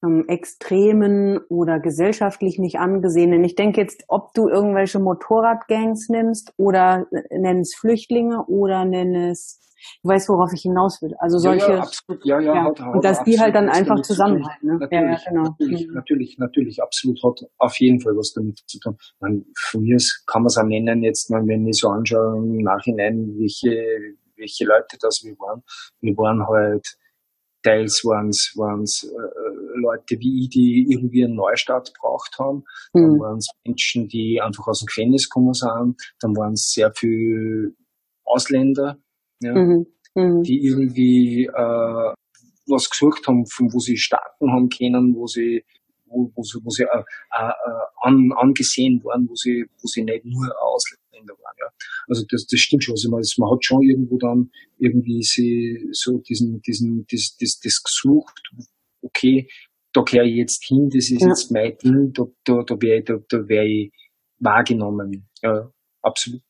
ähm, extremen oder gesellschaftlich nicht angesehenen. Ich denke jetzt, ob du irgendwelche Motorradgangs nimmst oder nenn es Flüchtlinge oder nenn es Du weißt, worauf ich hinaus will. Also solche. Ja, ja absolut. Ja, ja, ja. Hat, hat, und dass die halt dann einfach zusammenhalten. Ne? Natürlich, ja, genau. natürlich, mhm. natürlich, natürlich, absolut hat auf jeden Fall was damit zu tun. Man, von mir kann man es auch nennen jetzt, mal, wenn ich so anschaue im Nachhinein, welche, welche Leute das wir waren. Wir waren halt, teils waren es waren's, äh, Leute wie ich, die irgendwie einen Neustart braucht haben. Dann mhm. waren es Menschen, die einfach aus dem Gefängnis gekommen sind. Dann waren es sehr viel Ausländer, ja, mhm. Mhm. die irgendwie äh, was gesucht haben, von wo sie starten haben können, wo sie wo, wo sie, wo sie äh, äh, an, angesehen waren, wo sie, wo sie nicht nur Ausländer waren. Ja. Also das, das stimmt schon. Also man, man hat schon irgendwo dann irgendwie sie, so diesen, diesen, das, das, das gesucht, okay, da gehöre ich jetzt hin, das ist ja. jetzt mein Ding, da, da, da wäre da, da wär ich wahrgenommen. Ja, absolut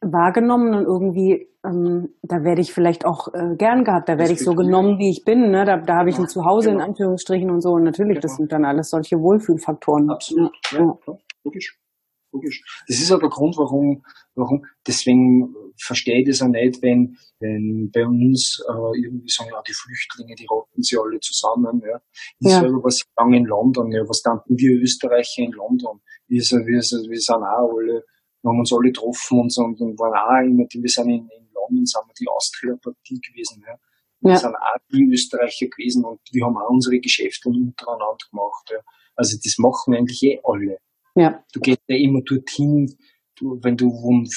wahrgenommen und irgendwie, ähm, da werde ich vielleicht auch äh, gern gehabt, da werde ich so genommen, wie ich bin, ne? da, da habe ich ein Zuhause in genau. Anführungsstrichen und so und natürlich, das sind dann alles solche Wohlfühlfaktoren. Absolut, ja, ja. logisch. Logisch. Das ist auch der Grund, warum, warum, deswegen verstehe ich das auch nicht, wenn, wenn bei uns äh, irgendwie sagen, ja, die Flüchtlinge, die rotten sie alle zusammen. Ja. Ich ja. selber was lange in London, ja, was danken wir Österreicher in London? Wir, wir, wir sind auch alle wir haben uns alle getroffen und, und, und waren auch immer, die, wir sind in, in London, sind wir die Austria-Partie gewesen. Ja. Wir ja. sind auch die Österreicher gewesen und wir haben auch unsere Geschäfte untereinander gemacht. Ja. Also das machen eigentlich eh alle. Ja. Du gehst ja immer dorthin, du, wenn du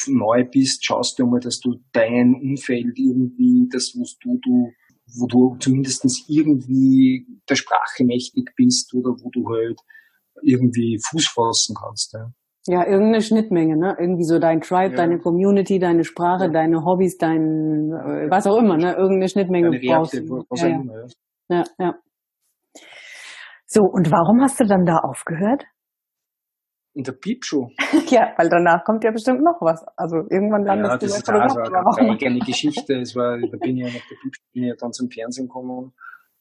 neu bist, schaust du mal, dass du dein Umfeld irgendwie, das, wo du, du wo du zumindest irgendwie der Sprache mächtig bist oder wo du halt irgendwie Fuß fassen kannst. Ja. Ja, irgendeine Schnittmenge, ne? Irgendwie so dein Tribe, ja. deine Community, deine Sprache, ja. deine Hobbys, dein äh, was auch immer, ne? Irgendeine Schnittmenge deine brauchst du. Ja, immer, ja. ja, ja. So, und warum hast du dann da aufgehört? In der Piepshow. (laughs) ja, weil danach kommt ja bestimmt noch was. Also irgendwann landest ja, das ist also eine eigene Geschichte. Es war, da bin ich ja nach der Piepshow, bin ich ja dann zum Fernsehen gekommen.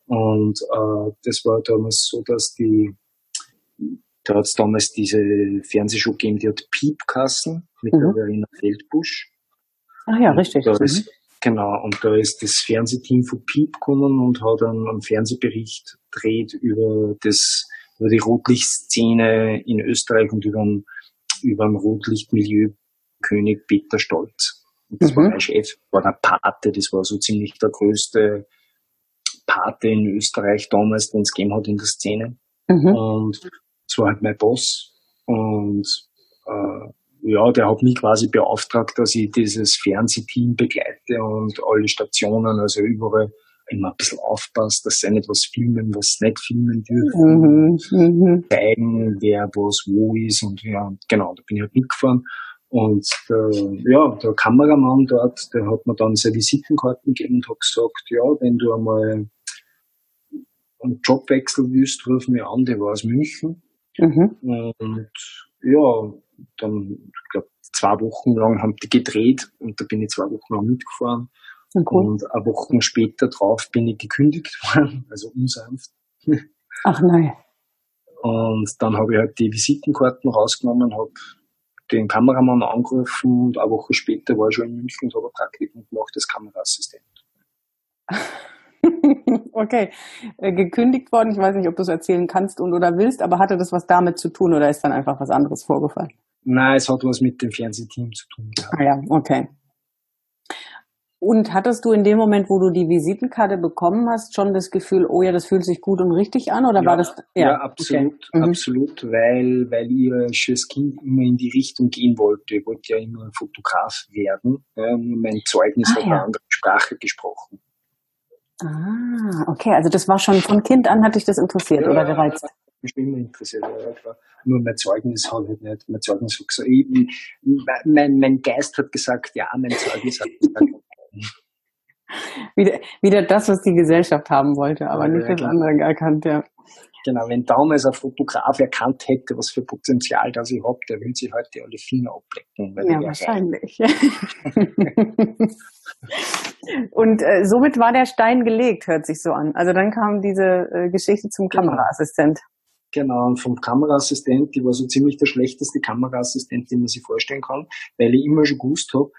Und äh, das war damals so, dass die da hat es damals diese Fernsehshow gegeben, die hat Piepkassen mit mhm. der Verena Feldbusch. Ach ja, richtig. Da ist, genau, und da ist das Fernsehteam von Piep gekommen und hat einen, einen Fernsehbericht gedreht über das, über die Rotlichtszene in Österreich und über den, über den Rotlichtmilieu König Peter Stolz. Und das mhm. war mein Chef, war der Pate, das war so ziemlich der größte Pate in Österreich damals, den es gegeben hat in der Szene. Mhm. Und das war halt mein Boss. Und äh, ja, der hat mich quasi beauftragt, dass ich dieses Fernsehteam begleite und alle Stationen, also überall immer ein bisschen aufpasst, dass sie nicht was filmen, was nicht filmen dürfen, mhm, mhm. zeigen, wer was wo ist und ja, genau, da bin ich halt mitgefahren. Und der, ja, der Kameramann dort, der hat mir dann seine Visitenkarten gegeben und hat gesagt, ja, wenn du einmal einen Jobwechsel willst, ruf mich an, der war aus München. Mhm. Und ja, dann, ich glaube, zwei Wochen lang haben die gedreht und da bin ich zwei Wochen lang mitgefahren. Cool. Und eine Woche später drauf bin ich gekündigt worden, (laughs) also unsanft. Ach nein. Und dann habe ich halt die Visitenkarten rausgenommen, habe den Kameramann angerufen und eine Woche später war ich schon in München und habe Praktikum gemacht als Kameraassistent. (laughs) okay, äh, gekündigt worden. Ich weiß nicht, ob du es erzählen kannst und oder willst, aber hatte das was damit zu tun oder ist dann einfach was anderes vorgefallen? Nein, es hat was mit dem Fernsehteam zu tun gehabt. Ah ja, okay. Und hattest du in dem Moment, wo du die Visitenkarte bekommen hast, schon das Gefühl, oh ja, das fühlt sich gut und richtig an? Oder ja, war das? Ja, ja absolut, okay. Mhm. absolut, weil, weil ich als Kind immer in die Richtung gehen wollte. Ich wollte ja immer Fotograf werden. Mein Zeugnis ah, hat ja. eine andere Sprache gesprochen. Ah, okay, also das war schon von Kind an, hat dich das interessiert ja, oder gereizt? Mich immer interessiert, ja. Nur mein Zeugnis hat halt nicht, mein Zeugnis hat gesagt, ich, mein, mein Geist hat gesagt, ja, mein Zeugnis hat gesagt, wieder, wieder das, was die Gesellschaft haben wollte, aber ja, nicht das andere erkannt, ja. Genau, wenn damals ein Fotograf erkannt hätte, was für Potenzial das ich habe, der will sich heute alle Finger ablecken. Ja, wahrscheinlich. (laughs) Und äh, somit war der Stein gelegt, hört sich so an. Also dann kam diese äh, Geschichte zum genau. Kameraassistent. Genau, und vom Kameraassistent, die war so ziemlich der schlechteste Kameraassistent, den man sich vorstellen kann, weil ich immer schon gewusst habe,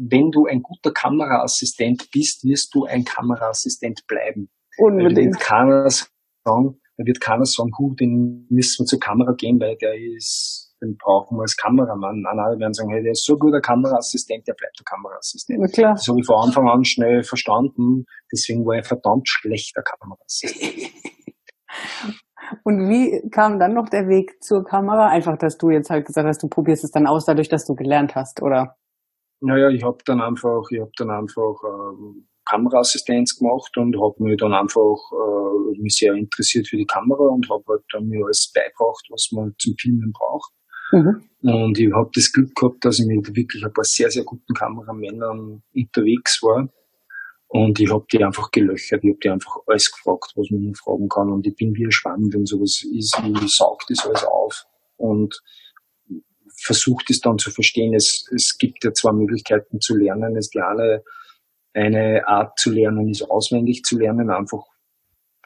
wenn du ein guter Kameraassistent bist, wirst du ein Kameraassistent bleiben. Unbedingt. Keiner sagen, da wird keiner sagen, gut, den müssen wir zur Kamera gehen, weil der ist, den brauchen wir als Kameramann. Nein, nein, werden sagen, hey, der ist so guter Kameraassistent, der bleibt der Kameraassistent. Na klar. Das habe ich von Anfang an schnell verstanden. Deswegen war ich verdammt schlechter Kameraassistent. (laughs) Und wie kam dann noch der Weg zur Kamera? Einfach, dass du jetzt halt gesagt hast, du probierst es dann aus, dadurch, dass du gelernt hast, oder? Naja, ich habe dann einfach, ich habe dann einfach ähm, Kameraassistenz gemacht und habe mich dann einfach äh, mich sehr interessiert für die Kamera und habe halt dann mir alles beigebracht, was man zum Filmen braucht. Mhm. Und ich habe das Glück gehabt, dass ich mit wirklich ein paar sehr, sehr guten Kameramännern unterwegs war. Und ich habe die einfach gelöchert, ich habe die einfach alles gefragt, was man fragen kann. Und ich bin wie ein Schwamm, wenn sowas ist, ich saug das alles auf. Und versucht es dann zu verstehen. Es, es gibt ja zwei Möglichkeiten zu lernen. Es eine, eine Art zu lernen ist auswendig zu lernen, einfach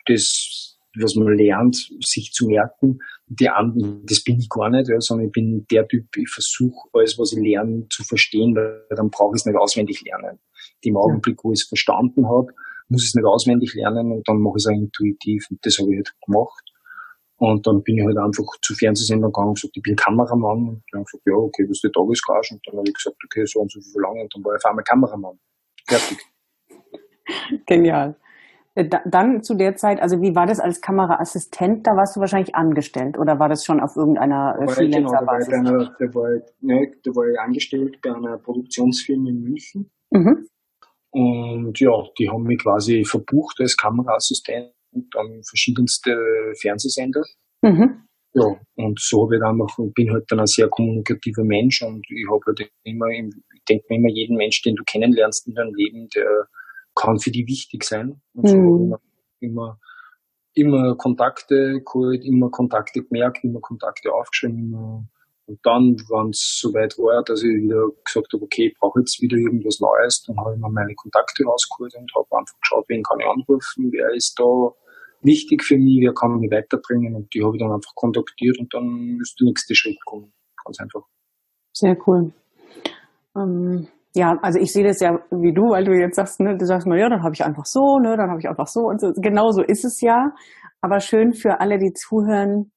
das, was man lernt, sich zu merken. Die andere, das bin ich gar nicht, ja, sondern ich bin der Typ, ich versuche alles, was ich lerne, zu verstehen, weil dann brauche ich es nicht auswendig lernen. Im Augenblick, wo ich es verstanden habe, muss ich es nicht auswendig lernen und dann mache ich es auch intuitiv. Und das habe ich halt gemacht. Und dann bin ich halt einfach zu Fernsehsendern gegangen und gesagt, ich bin Kameramann. Und die haben gesagt, ja, okay, was ist die Tagesgage? Und dann habe ich gesagt, okay, so und so viel lange. Und dann war ich auf einmal Kameramann. Fertig. (laughs) Genial. Äh, dann zu der Zeit, also wie war das als Kameraassistent? Da warst du wahrscheinlich angestellt oder war das schon auf irgendeiner äh, Freelancer-Basis? Genau, da, war ich, ne, da war ich angestellt bei einer Produktionsfirma in München. Mhm. Und ja, die haben mich quasi verbucht als Kameraassistent an verschiedenste Fernsehsender. Mhm. Ja, und so habe ich dann noch, bin halt dann ein sehr kommunikativer Mensch und ich habe halt immer, ich denke mir immer, jeden Mensch, den du kennenlernst in deinem Leben, der kann für dich wichtig sein. Und so mhm. habe ich immer, immer Kontakte geholt, immer Kontakte gemerkt, immer Kontakte aufgeschrieben, immer und dann, wenn es soweit war, dass ich wieder gesagt habe, okay, ich brauche jetzt wieder irgendwas Neues, dann habe ich mir meine Kontakte rausgeholt und habe einfach geschaut, wen kann ich anrufen, wer ist da, wichtig für mich, wer kann mich weiterbringen und die habe ich dann einfach kontaktiert und dann ist der nächste Schritt kommen. Ganz einfach. Sehr cool. Ähm, ja, also ich sehe das ja wie du, weil du jetzt sagst, ne, du sagst mal, ja, dann habe ich einfach so, ne, dann habe ich einfach so und so. Genau so ist es ja. Aber schön für alle, die zuhören,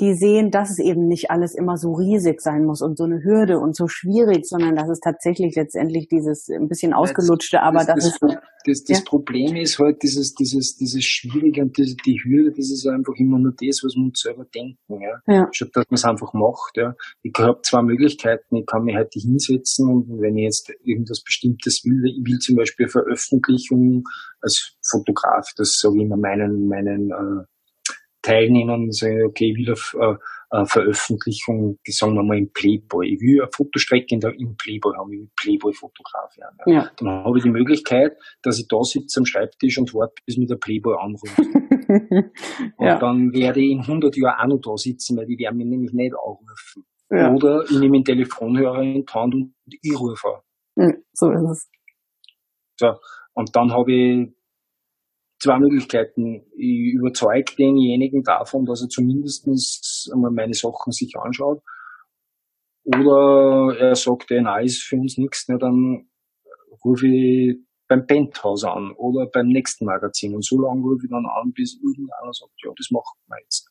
die sehen, dass es eben nicht alles immer so riesig sein muss und so eine Hürde und so schwierig, sondern dass es tatsächlich letztendlich dieses ein bisschen ausgelutschte, aber das, das, das, das, das ja. Problem ist halt dieses, dieses, dieses Schwierige und diese, die Hürde, das ist einfach immer nur das, was wir uns selber denken, ja. ja. Statt dass man es einfach macht, ja. Ich habe zwei Möglichkeiten. Ich kann mich heute hinsetzen und wenn ich jetzt irgendwas Bestimmtes will, ich will zum Beispiel Veröffentlichung als Fotograf, das sage ich immer meinen, meinen, äh, teilnehmen und sagen, okay, ich will auf äh, Veröffentlichung, sagen wir mal im Playboy. Ich will eine Fotostrecke in der, im Playboy haben, ich will Playboy-Fotograf werden. Ja. ja. Dann habe ich die Möglichkeit, dass ich da sitze am Schreibtisch und warte, bis mir der Playboy anruft. (laughs) ja. Und dann werde ich in 100 Jahren auch noch da sitzen, weil die werden mich nämlich nicht anrufen. Ja. Oder ich nehme den Telefonhörer in die Hand und ich rufe. Ja, so ist es. So. Und dann habe ich zwei Möglichkeiten. Ich überzeuge denjenigen davon, dass er zumindest einmal meine Sachen sich anschaut. Oder er sagt, ja, nein, ist für uns nichts, ne, dann rufe ich beim Penthouse an oder beim nächsten Magazin. Und so lange rufe ich dann an, bis irgendeiner sagt, ja, das machen wir jetzt.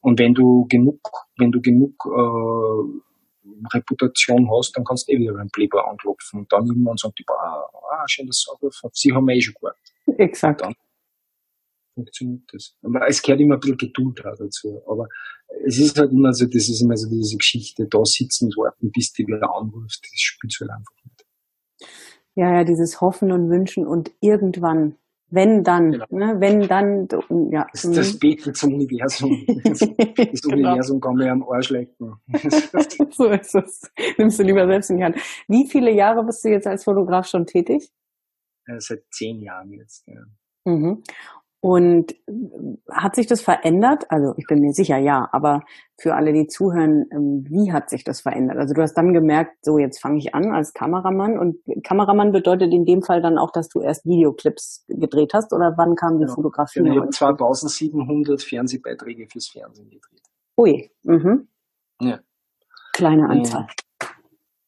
Und wenn du genug, wenn du genug äh, Reputation hast, dann kannst du eh wieder beim Playboy anklopfen. Und dann irgendwann sagt die, ah, ah schön, dass du Sie haben eh schon gewartet. Exakt. Dann funktioniert das. Aber es gehört immer ein bisschen Geduld dazu. Aber es ist halt immer so, das ist immer so diese Geschichte, da sitzen und warten, bis die wieder anruft, das spielt halt einfach nicht. Ja, ja, dieses Hoffen und Wünschen und irgendwann, wenn dann, genau. ne, wenn dann, ja. Das ist das mhm. Beten zum Universum. Das, das genau. (laughs) Universum kann mir am Arsch lecken. (laughs) so ist es. Nimmst du lieber selbst in die Hand. Wie viele Jahre bist du jetzt als Fotograf schon tätig? Seit zehn Jahren jetzt, ja. Mhm. Und hat sich das verändert? Also ich bin mir sicher, ja, aber für alle, die zuhören, ähm, wie hat sich das verändert? Also du hast dann gemerkt, so jetzt fange ich an als Kameramann und Kameramann bedeutet in dem Fall dann auch, dass du erst Videoclips gedreht hast oder wann kam die genau. Fotografie? Genau, ich habe 2700 Fernsehbeiträge fürs Fernsehen gedreht. Ui, mhm. Ja. Kleine Anzahl.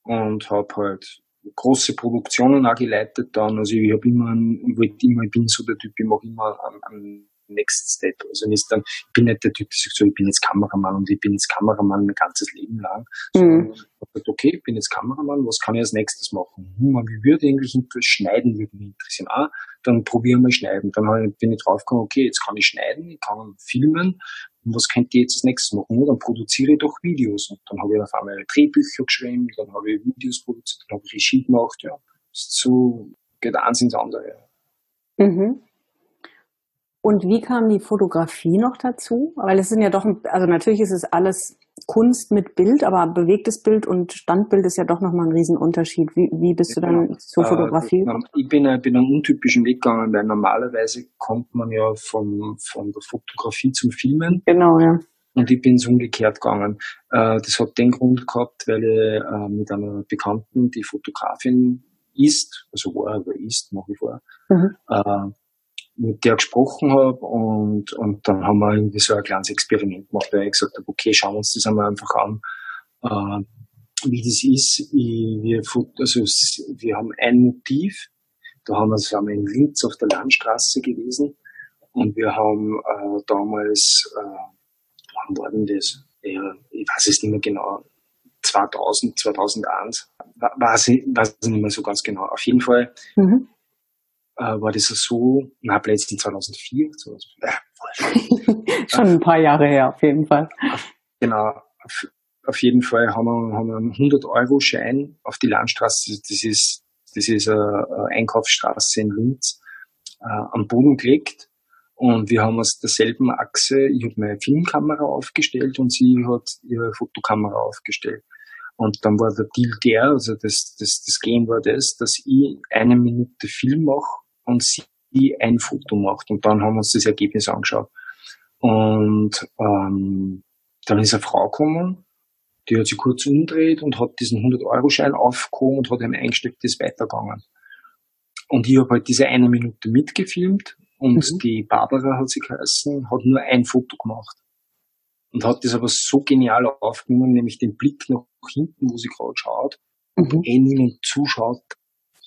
Und habe halt große Produktionen auch geleitet dann. Also ich habe immer, ich wollte immer, ich bin so der Typ, ich mache immer am, am Next Step. Also nicht dann, ich bin nicht der Typ, der sagt so, ich bin jetzt Kameramann und ich bin jetzt Kameramann mein ganzes Leben lang. Mhm. gesagt, okay, ich bin jetzt Kameramann, was kann ich als nächstes machen? Hm, wie würde eigentlich Schneiden würde mich interessieren. Ah, dann probieren wir Schneiden. Dann bin ich draufgekommen, okay, jetzt kann ich schneiden, ich kann filmen, und was könnte ich jetzt als nächstes machen? Dann produziere ich doch Videos. Und dann habe ich auf einmal Drehbücher geschrieben, dann habe ich Videos produziert, dann habe ich Regie gemacht, ja. So geht eins ins andere. Mhm. Und wie kam die Fotografie noch dazu? Weil es sind ja doch, also natürlich ist es alles Kunst mit Bild, aber bewegtes Bild und Standbild ist ja doch nochmal ein Riesenunterschied. Wie, wie bist du dann ja, zur Fotografie äh, Ich bin, ich bin einen untypischen Weg gegangen, weil normalerweise kommt man ja von, von der Fotografie zum Filmen. Genau, ja. Und ich bin es umgekehrt gegangen. Äh, das hat den Grund gehabt, weil ich äh, mit einer Bekannten, die Fotografin ist, also war, oder ist nach wie vor, mhm. Mit der gesprochen habe und, und dann haben wir irgendwie so ein kleines Experiment gemacht, weil ich gesagt habe, okay, schauen wir uns das einmal einfach an, äh, wie das ist. Ich, wir, also, wir haben ein Motiv, da haben wir, sind wir in Linz auf der Landstraße gewesen und wir haben äh, damals, äh, wann war denn das? Ja, ich weiß es nicht mehr genau, 2000, 2001, weiß ich, weiß ich nicht mehr so ganz genau. Auf jeden Fall mhm äh, war das so, na, plötzlich 2004, 2005, äh, Schon ein paar Jahre her, auf jeden Fall. Genau, auf, auf jeden Fall haben wir, haben wir einen 100-Euro-Schein auf die Landstraße, das ist, das ist eine, eine Einkaufsstraße in Linz, äh, am Boden gelegt. Und wir haben aus derselben Achse, ich habe meine Filmkamera aufgestellt und sie hat ihre Fotokamera aufgestellt. Und dann war der Deal der, also das, das, das Game war das, dass ich eine Minute Film mache und sie ein Foto macht. Und dann haben wir uns das Ergebnis angeschaut. Und ähm, dann ist eine Frau gekommen, die hat sich kurz umdreht und hat diesen 100-Euro-Schein aufgehoben und hat ihm eingesteckt, das ist weitergegangen. Und ich habe halt diese eine Minute mitgefilmt Und mhm. die Barbara hat sie geheißen, hat nur ein Foto gemacht. Und hat das aber so genial aufgenommen, nämlich den Blick nach hinten, wo sie gerade schaut, und mhm. eh niemand zuschaut,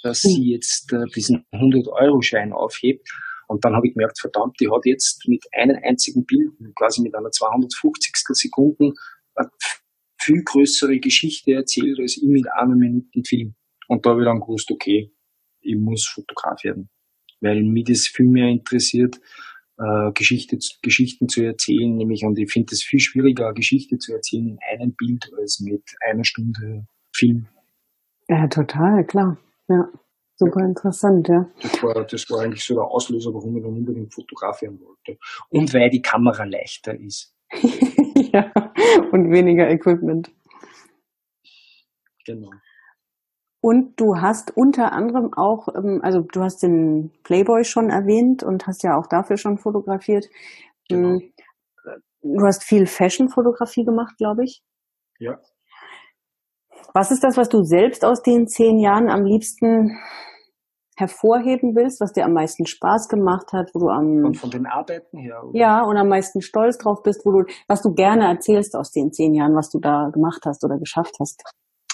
dass sie jetzt äh, diesen 100-Euro-Schein aufhebt. Und dann habe ich gemerkt, verdammt, die hat jetzt mit einem einzigen Bild, quasi mit einer 250. Sekunden, eine viel größere Geschichte erzählt als ich mit einer Minute Film. Und da habe ich dann gewusst, okay, ich muss Fotograf werden. Weil mich das viel mehr interessiert, äh, Geschichte, Geschichten zu erzählen, nämlich, und ich finde es viel schwieriger, Geschichte zu erzählen in einem Bild als mit einer Stunde Film. Ja, total, klar. Ja. Super interessant, ja. Das war, das war eigentlich so der Auslöser, warum ich dann unbedingt fotografieren wollte. Und weil die Kamera leichter ist. (laughs) ja, und weniger Equipment. Genau. Und du hast unter anderem auch, ähm, also du hast den Playboy schon erwähnt und hast ja auch dafür schon fotografiert. Genau. Hm, du hast viel Fashion-Fotografie gemacht, glaube ich. Ja. Was ist das, was du selbst aus den zehn Jahren am liebsten hervorheben willst, was dir am meisten Spaß gemacht hat, wo du am und von den Arbeiten her oder? ja und am meisten stolz drauf bist, wo du was du gerne erzählst aus den zehn Jahren, was du da gemacht hast oder geschafft hast.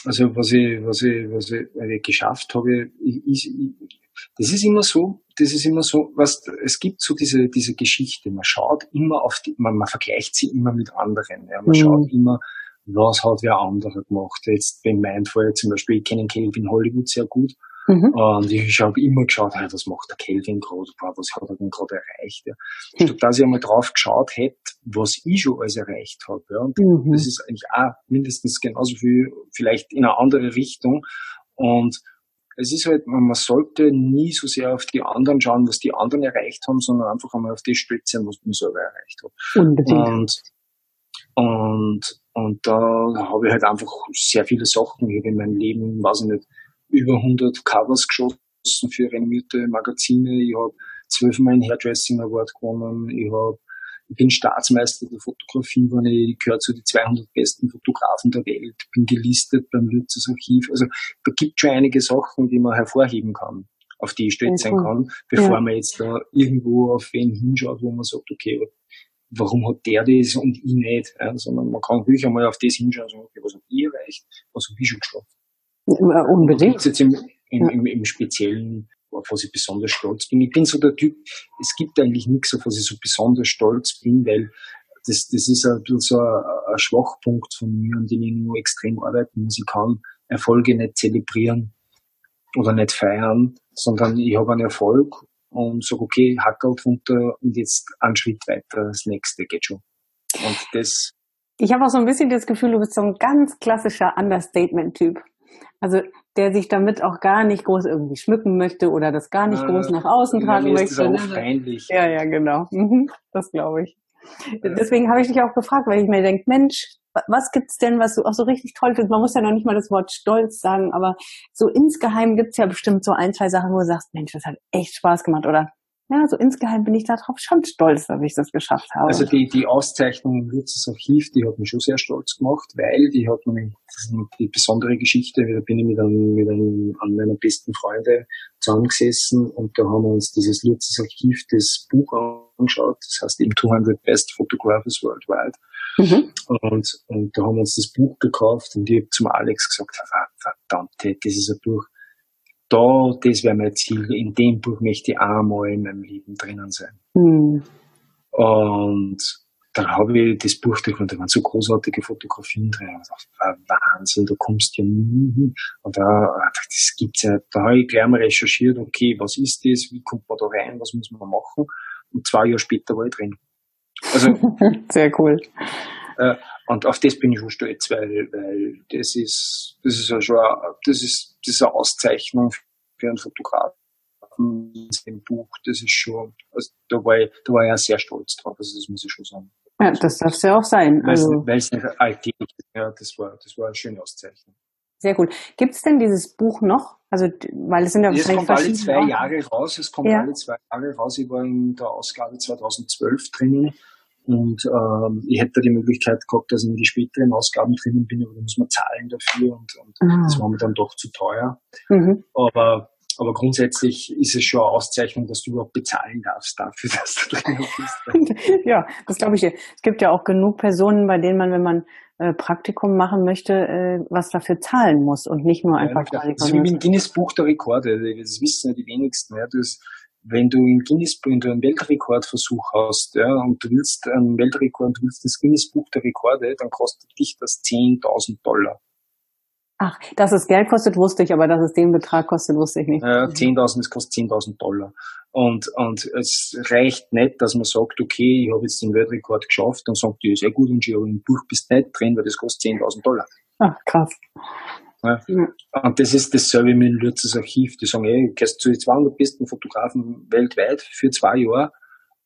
Also was ich was ich was ich, was ich geschafft habe, ich, ich, das ist immer so, das ist immer so, was es gibt so diese diese Geschichte. Man schaut immer auf die, man, man vergleicht sie immer mit anderen. Ja, man mhm. schaut immer was hat wer andere gemacht. Jetzt meinem Fall zum Beispiel, ich kenne Kelvin Hollywood sehr gut. Mhm. Und ich habe immer geschaut, hey, was macht der Kelvin gerade, was hat er denn gerade erreicht. Ja. Mhm. Statt dass ich einmal drauf geschaut hätte, was ich schon alles erreicht habe. Ja. Und mhm. das ist eigentlich auch mindestens genauso viel, vielleicht in eine andere Richtung. Und es ist halt, man sollte nie so sehr auf die anderen schauen, was die anderen erreicht haben, sondern einfach einmal auf die stützen, was man selber erreicht hat. Unbedingt. Und, und und da habe ich halt einfach sehr viele Sachen. Ich habe in meinem Leben, weiß ich nicht, über 100 Covers geschossen für renommierte Magazine. Ich habe zwölfmal einen Hairdressing Award gewonnen. Ich habe ich bin Staatsmeister der Fotografie, wenn ich gehöre zu den 200 besten Fotografen der Welt, bin gelistet beim Lützers Archiv. Also da gibt schon einige Sachen, die man hervorheben kann, auf die ich stolz sein kann, bevor ja. man jetzt da irgendwo auf wen hinschaut, wo man sagt, okay, warum hat der das und ich nicht, ja, sondern man kann wirklich einmal auf das hinschauen und sagen, okay, was hat ihr erreicht, was habe ich schon geschafft. Ja, unbedingt. jetzt im, im, im, im Speziellen, auf was ich besonders stolz bin. Ich bin so der Typ, es gibt eigentlich nichts, auf was ich so besonders stolz bin, weil das, das ist ein bisschen so ein, ein Schwachpunkt von mir, an dem ich nur extrem arbeiten muss. Ich kann Erfolge nicht zelebrieren oder nicht feiern, sondern ich habe einen Erfolg und sage, okay, Hackerl drunter und jetzt einen Schritt weiter, das nächste geht schon. Und das. Ich habe auch so ein bisschen das Gefühl, du bist so ein ganz klassischer Understatement-Typ. Also der sich damit auch gar nicht groß irgendwie schmücken möchte oder das gar nicht äh, groß nach außen tragen möchte. Ist auch peinlich. Ja, ja, genau. (laughs) Mhm, das glaube ich. Deswegen habe ich dich auch gefragt, weil ich mir denke, Mensch, was gibt's denn, was du auch so richtig toll findest? Man muss ja noch nicht mal das Wort Stolz sagen, aber so insgeheim gibt's ja bestimmt so ein, zwei Sachen, wo du sagst, Mensch, das hat echt Spaß gemacht, oder? Ja, so insgeheim bin ich darauf schon stolz, dass ich das geschafft habe. Also die, die Auszeichnung im Lutzes Archiv, die hat mich schon sehr stolz gemacht, weil die hat mir die besondere Geschichte, da bin ich mit einem, mit einem, an meiner besten Freunde zusammengesessen und da haben wir uns dieses Lutzes Archiv, das Buch angeschaut, das heißt eben 200 Best Photographers Worldwide. Mhm. Und, und da haben wir uns das Buch gekauft und ich habe zum Alex gesagt, verdammt, das ist ein Buch, da, das wäre mein Ziel, in dem Buch möchte ich einmal in meinem Leben drinnen sein. Mhm. Und dann habe ich das Buch durch und da waren so großartige Fotografien drin. Und ich dachte, Wahnsinn, da kommst du ja nie hin. Und da, das gibt's ja, da habe ich gleich mal recherchiert, okay, was ist das, wie kommt man da rein, was muss man machen? Und zwei Jahre später war ich drin. Also, (laughs) Sehr cool. Äh, und auf das bin ich schon stolz, weil, weil das ist, das ist ja schon, das ist, das ist eine Auszeichnung für einen Fotografen im Buch. Das ist schon, also da war ich, da war ich auch sehr stolz drauf. Also das muss ich schon sagen. Ja, das darf es ja auch sein. Also, weil es nicht alltäglich ist. Ja, das war, das war eine schöne Auszeichnung. Sehr gut. Gibt es denn dieses Buch noch? Also, weil es sind ja Es kommt alle zwei. Jahre raus. Es kommt ja. alle zwei Jahre raus. Ich war in der Ausgabe 2012 drinnen. Und ähm, ich hätte die Möglichkeit gehabt, dass ich in die späteren Ausgaben drinnen bin, aber da muss man zahlen dafür und, und ah. das war mir dann doch zu teuer. Mhm. Aber aber grundsätzlich ist es schon eine Auszeichnung, dass du überhaupt bezahlen darfst dafür, (laughs) dass du drin bist. (laughs) ja, das glaube ich. Es gibt ja auch genug Personen, bei denen man, wenn man äh, Praktikum machen möchte, äh, was dafür zahlen muss und nicht nur einfach. Ja, das ist wie im Guinness Buch der Rekorde. Das wissen ja die wenigsten. Ja. Das, wenn du im Guinness, wenn du einen Weltrekordversuch hast, ja, und du willst einen Weltrekord, du willst das Guinness Buch der Rekorde, dann kostet dich das 10.000 Dollar. Ach, dass es Geld kostet, wusste ich, aber dass es den Betrag kostet, wusste ich nicht. Ja, 10.000, es kostet 10.000 Dollar. Und, und es reicht nicht, dass man sagt, okay, ich habe jetzt den Weltrekord geschafft, dann sagt die, sehr gut, und ich habe im Buch bist nicht drin, weil das kostet 10.000 Dollar. Ach, krass. Ja. Und das ist dasselbe mit dem Lützes Archiv. Die sagen, ey, du gehst zu den 200 besten Fotografen weltweit für zwei Jahre,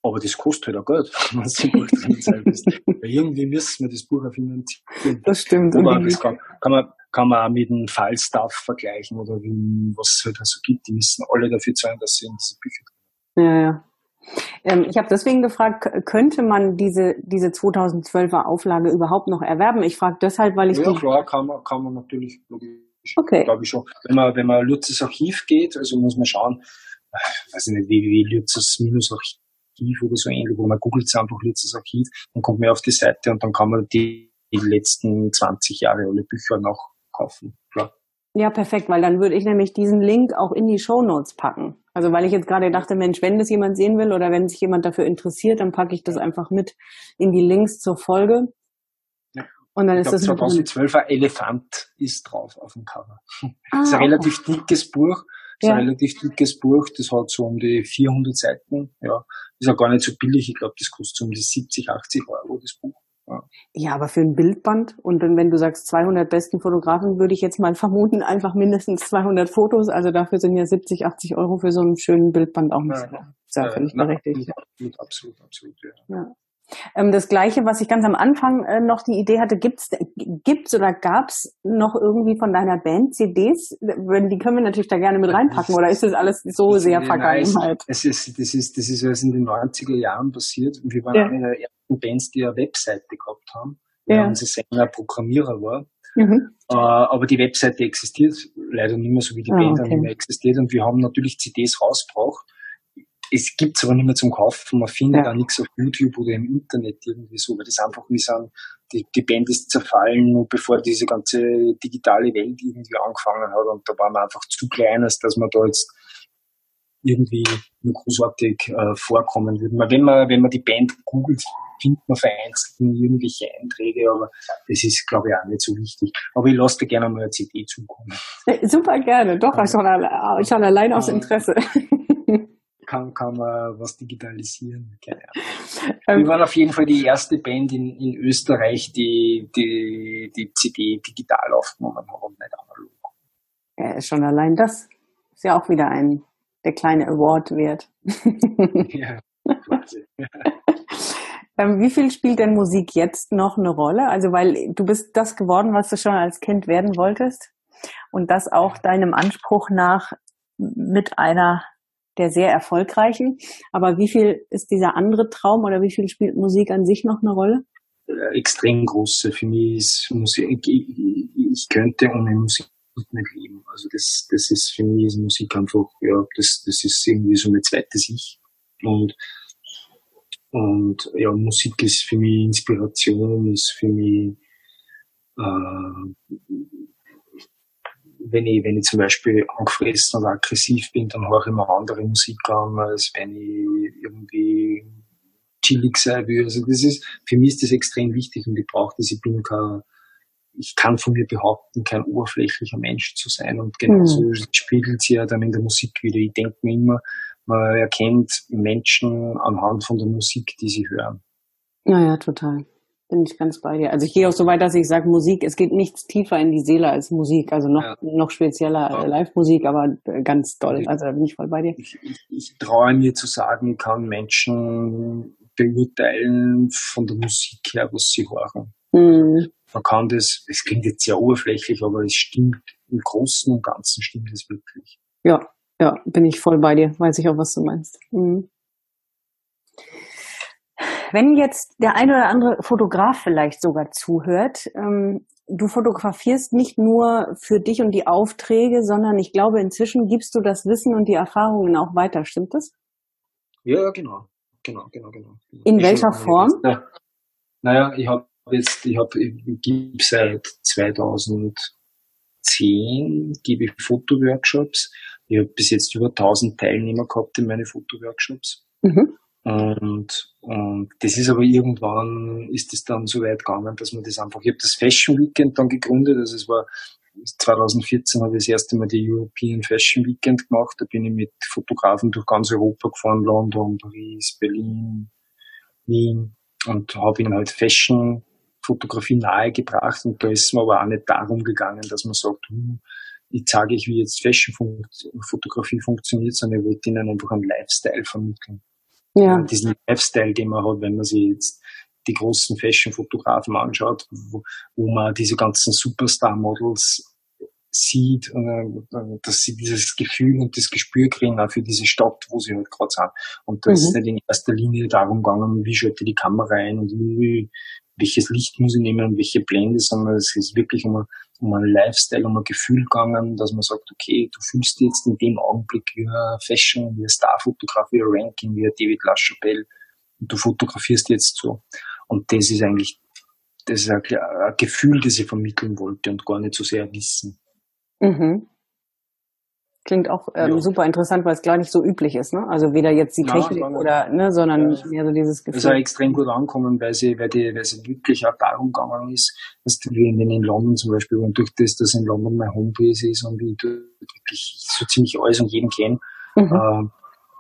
aber das kostet halt auch Geld, (laughs) wenn du im Buch drin sein willst. (laughs) Weil irgendwie müssen wir das Buch auch finanzieren. Das stimmt. Aber das kann, kann, man, kann man auch mit dem Fallstaff vergleichen oder wie, was es halt so gibt. Die müssen alle dafür zahlen, dass sie in diese Bücher drin Ja, ja. Ähm, ich habe deswegen gefragt, könnte man diese, diese 2012er Auflage überhaupt noch erwerben? Ich frage deshalb, weil ich. Ja, klar, kann man, kann man natürlich, logisch. Okay. Glaube ich schon. Wenn man, wenn man Lutzes Archiv geht, also muss man schauen, äh, weiß ich nicht, wie, wie Lutzes Minus Archiv oder so ähnlich, wo man googelt einfach Lutzes Archiv, dann kommt man auf die Seite und dann kann man die, die letzten 20 Jahre alle Bücher noch kaufen. Klar. Ja, perfekt, weil dann würde ich nämlich diesen Link auch in die Show Notes packen. Also weil ich jetzt gerade dachte, Mensch, wenn das jemand sehen will oder wenn sich jemand dafür interessiert, dann packe ich das einfach mit in die Links zur Folge. Ja. Und dann ich ist glaub, das 2012er Elefant ist drauf auf dem Cover. Ah, das ist ein relativ okay. dickes Buch. Das ist ja. ein relativ dickes Buch. Das hat so um die 400 Seiten. Ja, ist auch gar nicht so billig. Ich glaube, das kostet so um die 70, 80 Euro das Buch. Ja. aber für ein Bildband und dann, wenn du sagst 200 besten Fotografen, würde ich jetzt mal (laughs) vermuten, einfach mindestens 200 Fotos. Also dafür sind ja 70, 80 Euro für so einen schönen Bildband auch nicht ja, sehr völlig berechtigt. Absolut, absolut, absolut, ja. ja. Ähm, das Gleiche, was ich ganz am Anfang äh, noch die Idee hatte, gibt's, gibt's oder gab's noch irgendwie von deiner Band CDs? Die können wir natürlich da gerne mit reinpacken, oder ist das alles so sehr Vergangenheit? Es ist, das ist, das ist alles in den 90er Jahren passiert. Wir waren ja. eine der ersten Bands, die eine Webseite gehabt haben. Ja. Unser Sänger Programmierer war. Mhm. Äh, aber die Webseite existiert leider nicht mehr so wie die ah, Band okay. nicht mehr existiert und wir haben natürlich CDs rausgebracht es gibt's aber nicht mehr zum Kaufen. Man findet ja. auch nichts auf YouTube oder im Internet irgendwie so, weil das einfach wie sagen, die, die Band ist zerfallen, bevor diese ganze digitale Welt irgendwie angefangen hat. Und da waren wir einfach zu klein, als dass man da jetzt irgendwie nur großartig äh, vorkommen würde. Wenn man, wenn man die Band googelt, findet man vereinzelt irgendwelche Einträge, aber das ist, glaube ich, auch nicht so wichtig. Aber ich lasse dir gerne mal eine CD zukommen. Super gerne, doch, schon, schon allein aus Interesse kann, kann man was digitalisieren. Keine Ahnung. Wir waren auf jeden Fall die erste Band in, in Österreich, die, die die CD digital aufgenommen hat und nicht analog. Ja, schon allein das ist ja auch wieder ein der kleine Award wert. ja, quasi. (laughs) (laughs) Ähm, wie viel spielt denn Musik jetzt noch eine Rolle? Also, weil du bist das geworden, was du schon als Kind werden wolltest und das auch deinem Anspruch nach mit einer der sehr erfolgreichen. Aber wie viel ist dieser andere Traum oder wie viel spielt Musik an sich noch eine Rolle? Äh, extrem große. Für mich ist Musik, ich, ich könnte ohne Musik nicht leben. Also das, das ist für mich ist Musik einfach, ja, das, das ist irgendwie so eine zweite Sicht. Und, und ja, Musik ist für mich Inspiration, ist für mich äh, wenn ich, wenn ich zum Beispiel angefressen oder aggressiv bin, dann höre ich mir andere Musik an, als wenn ich irgendwie chillig sein will. Also das ist, für mich ist das extrem wichtig und ich brauche das. Ich bin kein, ich kann von mir behaupten, kein oberflächlicher Mensch zu sein und genauso mhm. spiegelt sie ja dann in der Musik wieder. Ich denke mir immer, man erkennt Menschen anhand von der Musik, die sie hören. Naja, total. Bin ich ganz bei dir. Also ich gehe auch so weit, dass ich sage, Musik, es geht nichts tiefer in die Seele als Musik. Also noch, ja. noch spezieller ja. Live-Musik, aber ganz toll. Also da bin ich voll bei dir. Ich, ich, ich traue mir zu sagen, kann Menschen beurteilen von der Musik her, was sie hören. Mhm. Man kann das, es klingt jetzt sehr oberflächlich, aber es stimmt, im Großen und Ganzen stimmt es wirklich. Ja, ja, bin ich voll bei dir. Weiß ich auch, was du meinst. Mhm wenn jetzt der ein oder andere Fotograf vielleicht sogar zuhört, ähm, du fotografierst nicht nur für dich und die Aufträge, sondern ich glaube, inzwischen gibst du das Wissen und die Erfahrungen auch weiter. Stimmt das? Ja, genau. Genau, genau, genau. In ich welcher Form? Jetzt, naja, ich habe jetzt, ich habe, ich gebe seit 2010, gebe ich Fotoworkshops. Ich habe bis jetzt über 1000 Teilnehmer gehabt in meine Fotoworkshops. Mhm. Und, und das ist aber irgendwann ist es dann so weit gegangen, dass man das einfach, ich habe das Fashion Weekend dann gegründet, also es war 2014 habe ich das erste Mal die European Fashion Weekend gemacht, da bin ich mit Fotografen durch ganz Europa gefahren, London, Paris, Berlin, Wien und habe ihnen halt Fashion Fotografie nahegebracht. Und da ist es mir aber auch nicht darum gegangen, dass man sagt, hm, ich zeige euch, wie jetzt Fashion Fotografie funktioniert, sondern ich wollte ihnen einfach einen Lifestyle vermitteln ja. diesen Lifestyle, den man hat, wenn man sich jetzt die großen Fashion-Fotografen anschaut, wo, wo man diese ganzen Superstar-Models sieht, äh, dass sie dieses Gefühl und das Gespür kriegen auch für diese Stadt, wo sie halt gerade sind. Und da mhm. ist nicht in erster Linie darum gegangen, wie schalte die Kamera ein und wie, welches Licht muss ich nehmen und welche Blende, sondern es ist wirklich um, um einen Lifestyle, um ein Gefühl gegangen, dass man sagt, okay, du fühlst jetzt in dem Augenblick wie ein Fashion, wie ein Starfotograf, wie ein Ranking, wie ein David LaChapelle und du fotografierst jetzt so. Und das ist eigentlich, das ist ein, ein Gefühl, das ich vermitteln wollte und gar nicht so sehr Wissen. Mhm. Klingt auch ähm, ja. super interessant, weil es gar nicht so üblich ist, ne? Also weder jetzt die Technik ja, oder, ne, sondern ja. mehr so dieses Gefühl. Das ist auch extrem gut angekommen, weil sie, weil die, weil sie wirklich auch darum gegangen ist, dass wie in, in London zum Beispiel, und durch das, dass in London mein Homebase ist und ich wirklich so ziemlich alles und jeden kenne, mhm. äh,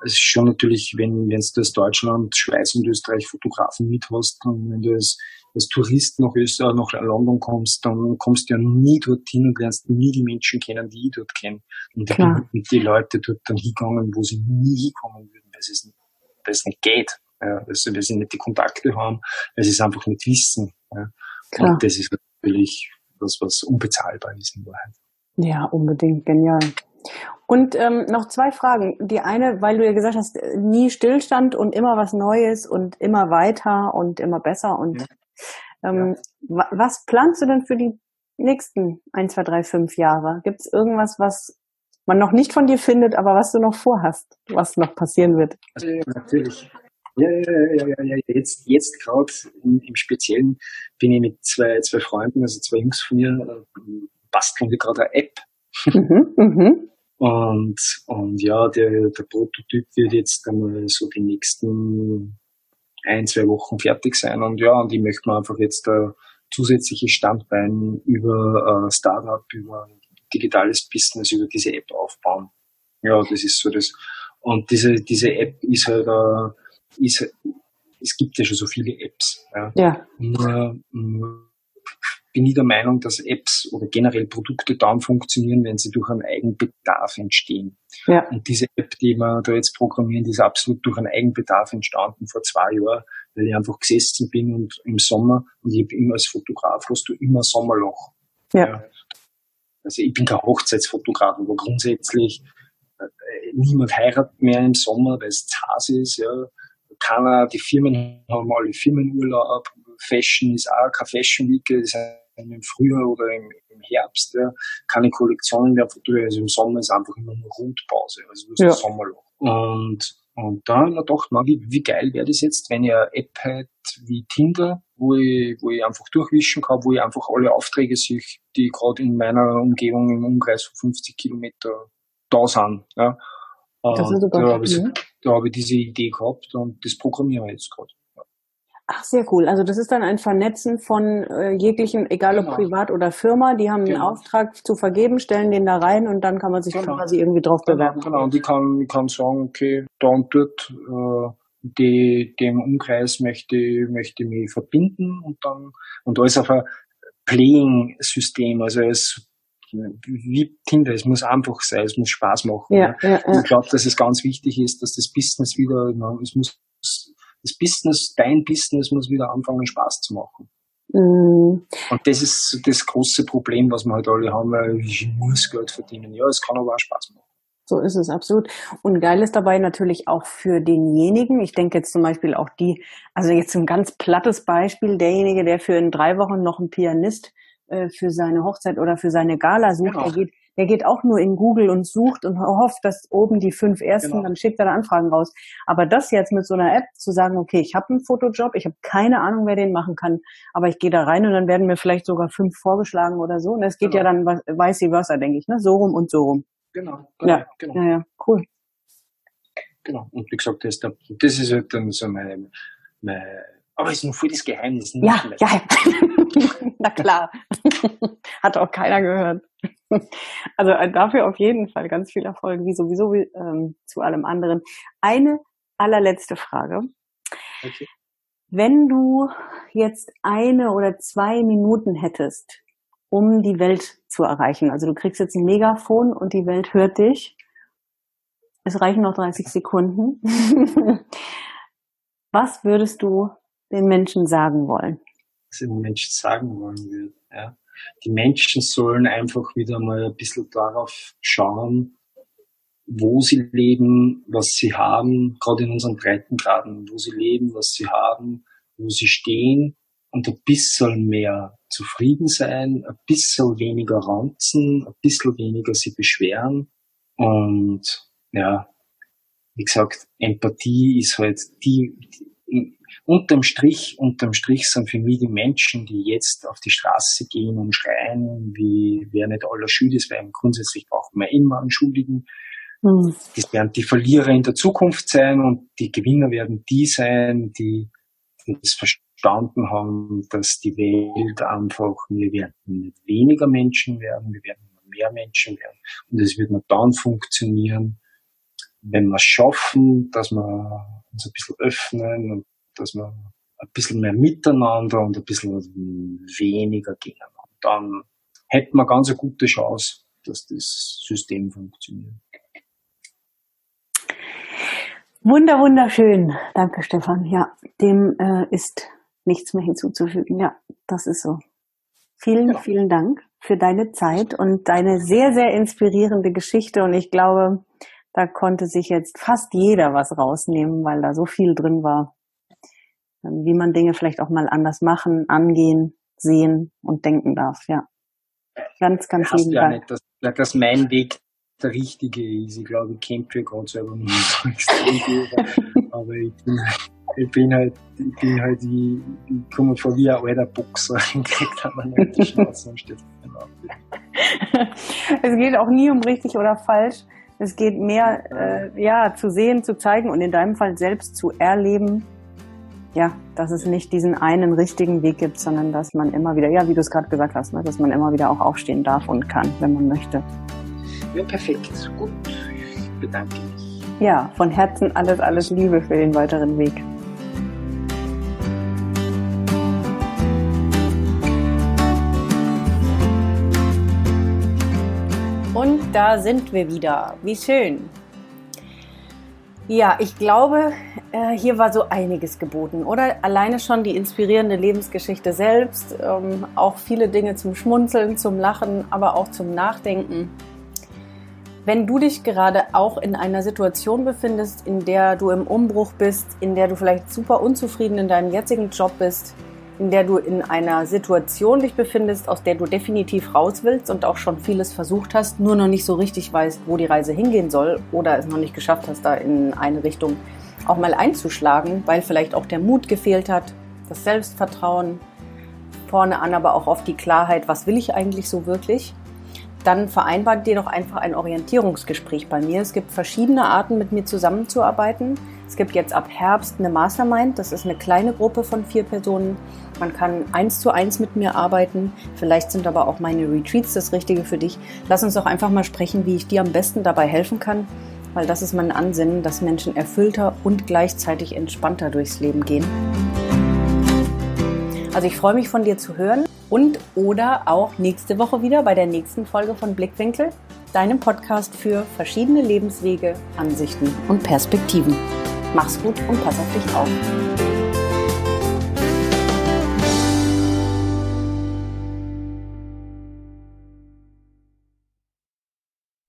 es ist schon natürlich, wenn, wenn du aus Deutschland, Schweiz und Österreich Fotografen mit hast, und wenn du als, als Tourist nach Österreich, nach London kommst, dann kommst du ja nie dorthin und lernst nie die Menschen kennen, die ich dort kenne. Und ich bin mit den Leuten dort dann hingegangen, wo sie nie hinkommen würden, weil es, nicht, weil es nicht geht. Ja, also, weil sie nicht die Kontakte haben, weil sie es einfach nicht wissen. Ja. Und das ist natürlich was, was unbezahlbar ist in Wahrheit. Ja, unbedingt genial. Und ähm, noch zwei Fragen. Die eine, weil du ja gesagt hast, nie Stillstand und immer was Neues und immer weiter und immer besser. Und ja. Ähm, ja. was planst du denn für die nächsten ein, zwei, drei, fünf Jahre? Gibt es irgendwas, was man noch nicht von dir findet, aber was du noch vorhast, was noch passieren wird? Also, ja, natürlich. Ja, ja, ja, ja, ja. Jetzt, jetzt gerade im, im, Speziellen bin ich mit zwei, zwei Freunden, also zwei Jungs von mir, äh, basteln wir gerade eine App. Mhm, mhm. Und, und ja, der, der Prototyp wird jetzt einmal so die nächsten ein, zwei Wochen fertig sein. Und ja, und ich möchte mir einfach jetzt ein zusätzliches Standbein über äh, Startup, über digitales Business, über diese App aufbauen. Ja, das ist so das. Und diese, diese App ist halt, äh, ist, es gibt ja schon so viele Apps. Ja. ja. Nur, nur bin ich der Meinung, dass Apps oder generell Produkte dann funktionieren, wenn sie durch einen Eigenbedarf entstehen. Ja. Und diese App, die wir da jetzt programmieren, die ist absolut durch einen Eigenbedarf entstanden vor zwei Jahren, weil ich einfach gesessen bin und im Sommer, und ich habe immer als Fotograf, hast du immer Sommerloch. Ja. ja. Also ich bin kein Hochzeitsfotograf, aber grundsätzlich äh, niemand heiratet mehr im Sommer, weil es heiß ist, ja. Keiner, die Firmen haben alle Firmenurlaub, Fashion ist auch keine Fashion Week, das im Frühjahr oder im, im Herbst ja, keine Kollektionen mehr fotografiert. Also im Sommer ist einfach immer nur Rundpause, also das ja. Sommerloch. Und, und dann na doch, na, wie, wie geil wäre das jetzt, wenn ich eine App hätte wie Tinder, wo ich, wo ich einfach durchwischen kann, wo ich einfach alle Aufträge sehe, die gerade in meiner Umgebung im Umkreis von 50 Kilometer da sind. Ja. Das ist da habe ich, da hab ich diese Idee gehabt und das programmieren wir jetzt gerade. Ach, sehr cool. Also das ist dann ein Vernetzen von äh, jeglichen, egal genau. ob privat oder Firma, die haben genau. einen Auftrag zu vergeben, stellen den da rein und dann kann man sich genau. quasi irgendwie drauf genau, bewerben. Genau, und ich kann, ich kann sagen, okay, da und dort, äh, die, dem Umkreis möchte, möchte ich mich verbinden und dann, und alles auf ein Playing-System, also es wie Tinder, es muss einfach sein, es muss Spaß machen. Ja, ja. Ja, Ich glaube, dass es ganz wichtig ist, dass das Business wieder, es muss das Business, dein Business muss wieder anfangen, Spaß zu machen. Mhm. Und das ist das große Problem, was wir halt alle haben, weil ich muss Geld verdienen. Ja, es kann aber auch Spaß machen. So ist es absolut. Und geil ist dabei natürlich auch für denjenigen, ich denke jetzt zum Beispiel auch die, also jetzt ein ganz plattes Beispiel, derjenige, der für in drei Wochen noch einen Pianist äh, für seine Hochzeit oder für seine Gala sucht, genau. der geht, der geht auch nur in Google und sucht und hofft, dass oben die fünf ersten, genau. dann schickt er da Anfragen raus. Aber das jetzt mit so einer App zu sagen, okay, ich habe einen Fotojob, ich habe keine Ahnung, wer den machen kann, aber ich gehe da rein und dann werden mir vielleicht sogar fünf vorgeschlagen oder so. Und es geht genau. ja dann vice versa, denke ich, ne? So rum und so rum. Genau, genau ja, genau. Ja, ja, cool. Genau. Und wie gesagt, das das ist halt dann so meine, meine aber es ist nur voll das Geheimnis. Ja, ja. (laughs) Na klar. (laughs) Hat auch keiner gehört. (laughs) Also äh, dafür auf jeden Fall ganz viel Erfolg, wie sowieso wie, ähm, zu allem anderen. Eine allerletzte Frage. Okay. Wenn du jetzt eine oder zwei Minuten hättest, um die Welt zu erreichen, also du kriegst jetzt ein Megafon und die Welt hört dich, es reichen noch 30 Sekunden. Was würdest du den Menschen sagen wollen? Was den Menschen sagen wollen würde, ja. Die Menschen sollen einfach wieder mal ein bisschen darauf schauen, wo sie leben, was sie haben, gerade in unseren Breitengraden, wo sie leben, was sie haben, wo sie stehen und ein bisschen mehr zufrieden sein, ein bisschen weniger ranzen, ein bisschen weniger sie beschweren und ja, wie gesagt, Empathie ist halt die, die unterm Strich, unterm Strich sind für mich die Menschen, die jetzt auf die Straße gehen und schreien, wie wer nicht aller Schuld ist, weil grundsätzlich braucht man immer einen Schuldigen. Mhm. Das werden die Verlierer in der Zukunft sein und die Gewinner werden die sein, die das verstanden haben, dass die Welt einfach, wir werden nicht weniger Menschen werden, wir werden mehr Menschen werden. Und es wird nur dann funktionieren, wenn wir es schaffen, dass wir uns ein bisschen öffnen und dass wir ein bisschen mehr miteinander und ein bisschen weniger gegeneinander. Dann hätten wir ganz eine gute Chance, dass das System funktioniert. Wunder, wunderschön. Danke, Stefan. Ja, dem äh, ist nichts mehr hinzuzufügen. Ja, das ist so. Vielen, ja. vielen Dank für deine Zeit und deine sehr, sehr inspirierende Geschichte. Und ich glaube, da konnte sich jetzt fast jeder was rausnehmen, weil da so viel drin war, wie man Dinge vielleicht auch mal anders machen, angehen, sehen und denken darf. Ja, ganz, ganz lieben ja Dank. Nicht, dass, dass mein Weg der richtige ist. Ich glaube, ich kenne mich gerade selber nicht so extrem (laughs) aber ich bin, ich bin halt, ich bin halt, ich, ich komme vor wie ein alter Boxer (laughs) und krieg dann mal die Schnauze und steht (laughs) Es geht auch nie um richtig oder falsch. Es geht mehr, äh, ja, zu sehen, zu zeigen und in deinem Fall selbst zu erleben, ja, dass es nicht diesen einen richtigen Weg gibt, sondern dass man immer wieder, ja, wie du es gerade gesagt hast, ne, dass man immer wieder auch aufstehen darf und kann, wenn man möchte. Ja, perfekt. Gut. Ich bedanke mich. Ja, von Herzen alles, alles Liebe für den weiteren Weg. Und da sind wir wieder. Wie schön. Ja, ich glaube, äh, hier war so einiges geboten, oder? Alleine schon die inspirierende Lebensgeschichte selbst, ähm, auch viele Dinge zum Schmunzeln, zum Lachen, aber auch zum Nachdenken. Wenn du dich gerade auch in einer Situation befindest, in der du im Umbruch bist, in der du vielleicht super unzufrieden in deinem jetzigen Job bist, in der du in einer Situation dich befindest, aus der du definitiv raus willst und auch schon vieles versucht hast, nur noch nicht so richtig weißt, wo die Reise hingehen soll oder es noch nicht geschafft hast, da in eine Richtung auch mal einzuschlagen, weil vielleicht auch der Mut gefehlt hat, das Selbstvertrauen, vorne an aber auch oft die Klarheit, was will ich eigentlich so wirklich, dann vereinbart dir doch einfach ein Orientierungsgespräch bei mir. Es gibt verschiedene Arten, mit mir zusammenzuarbeiten. Es gibt jetzt ab Herbst eine Mastermind. Das ist eine kleine Gruppe von vier Personen. Man kann eins zu eins mit mir arbeiten. Vielleicht sind aber auch meine Retreats das Richtige für dich. Lass uns doch einfach mal sprechen, wie ich dir am besten dabei helfen kann, weil das ist mein Ansinnen, dass Menschen erfüllter und gleichzeitig entspannter durchs Leben gehen. Also ich freue mich von dir zu hören und oder auch nächste Woche wieder bei der nächsten Folge von Blickwinkel, deinem Podcast für verschiedene Lebenswege, Ansichten und Perspektiven. Mach's gut und pass auf dich auf.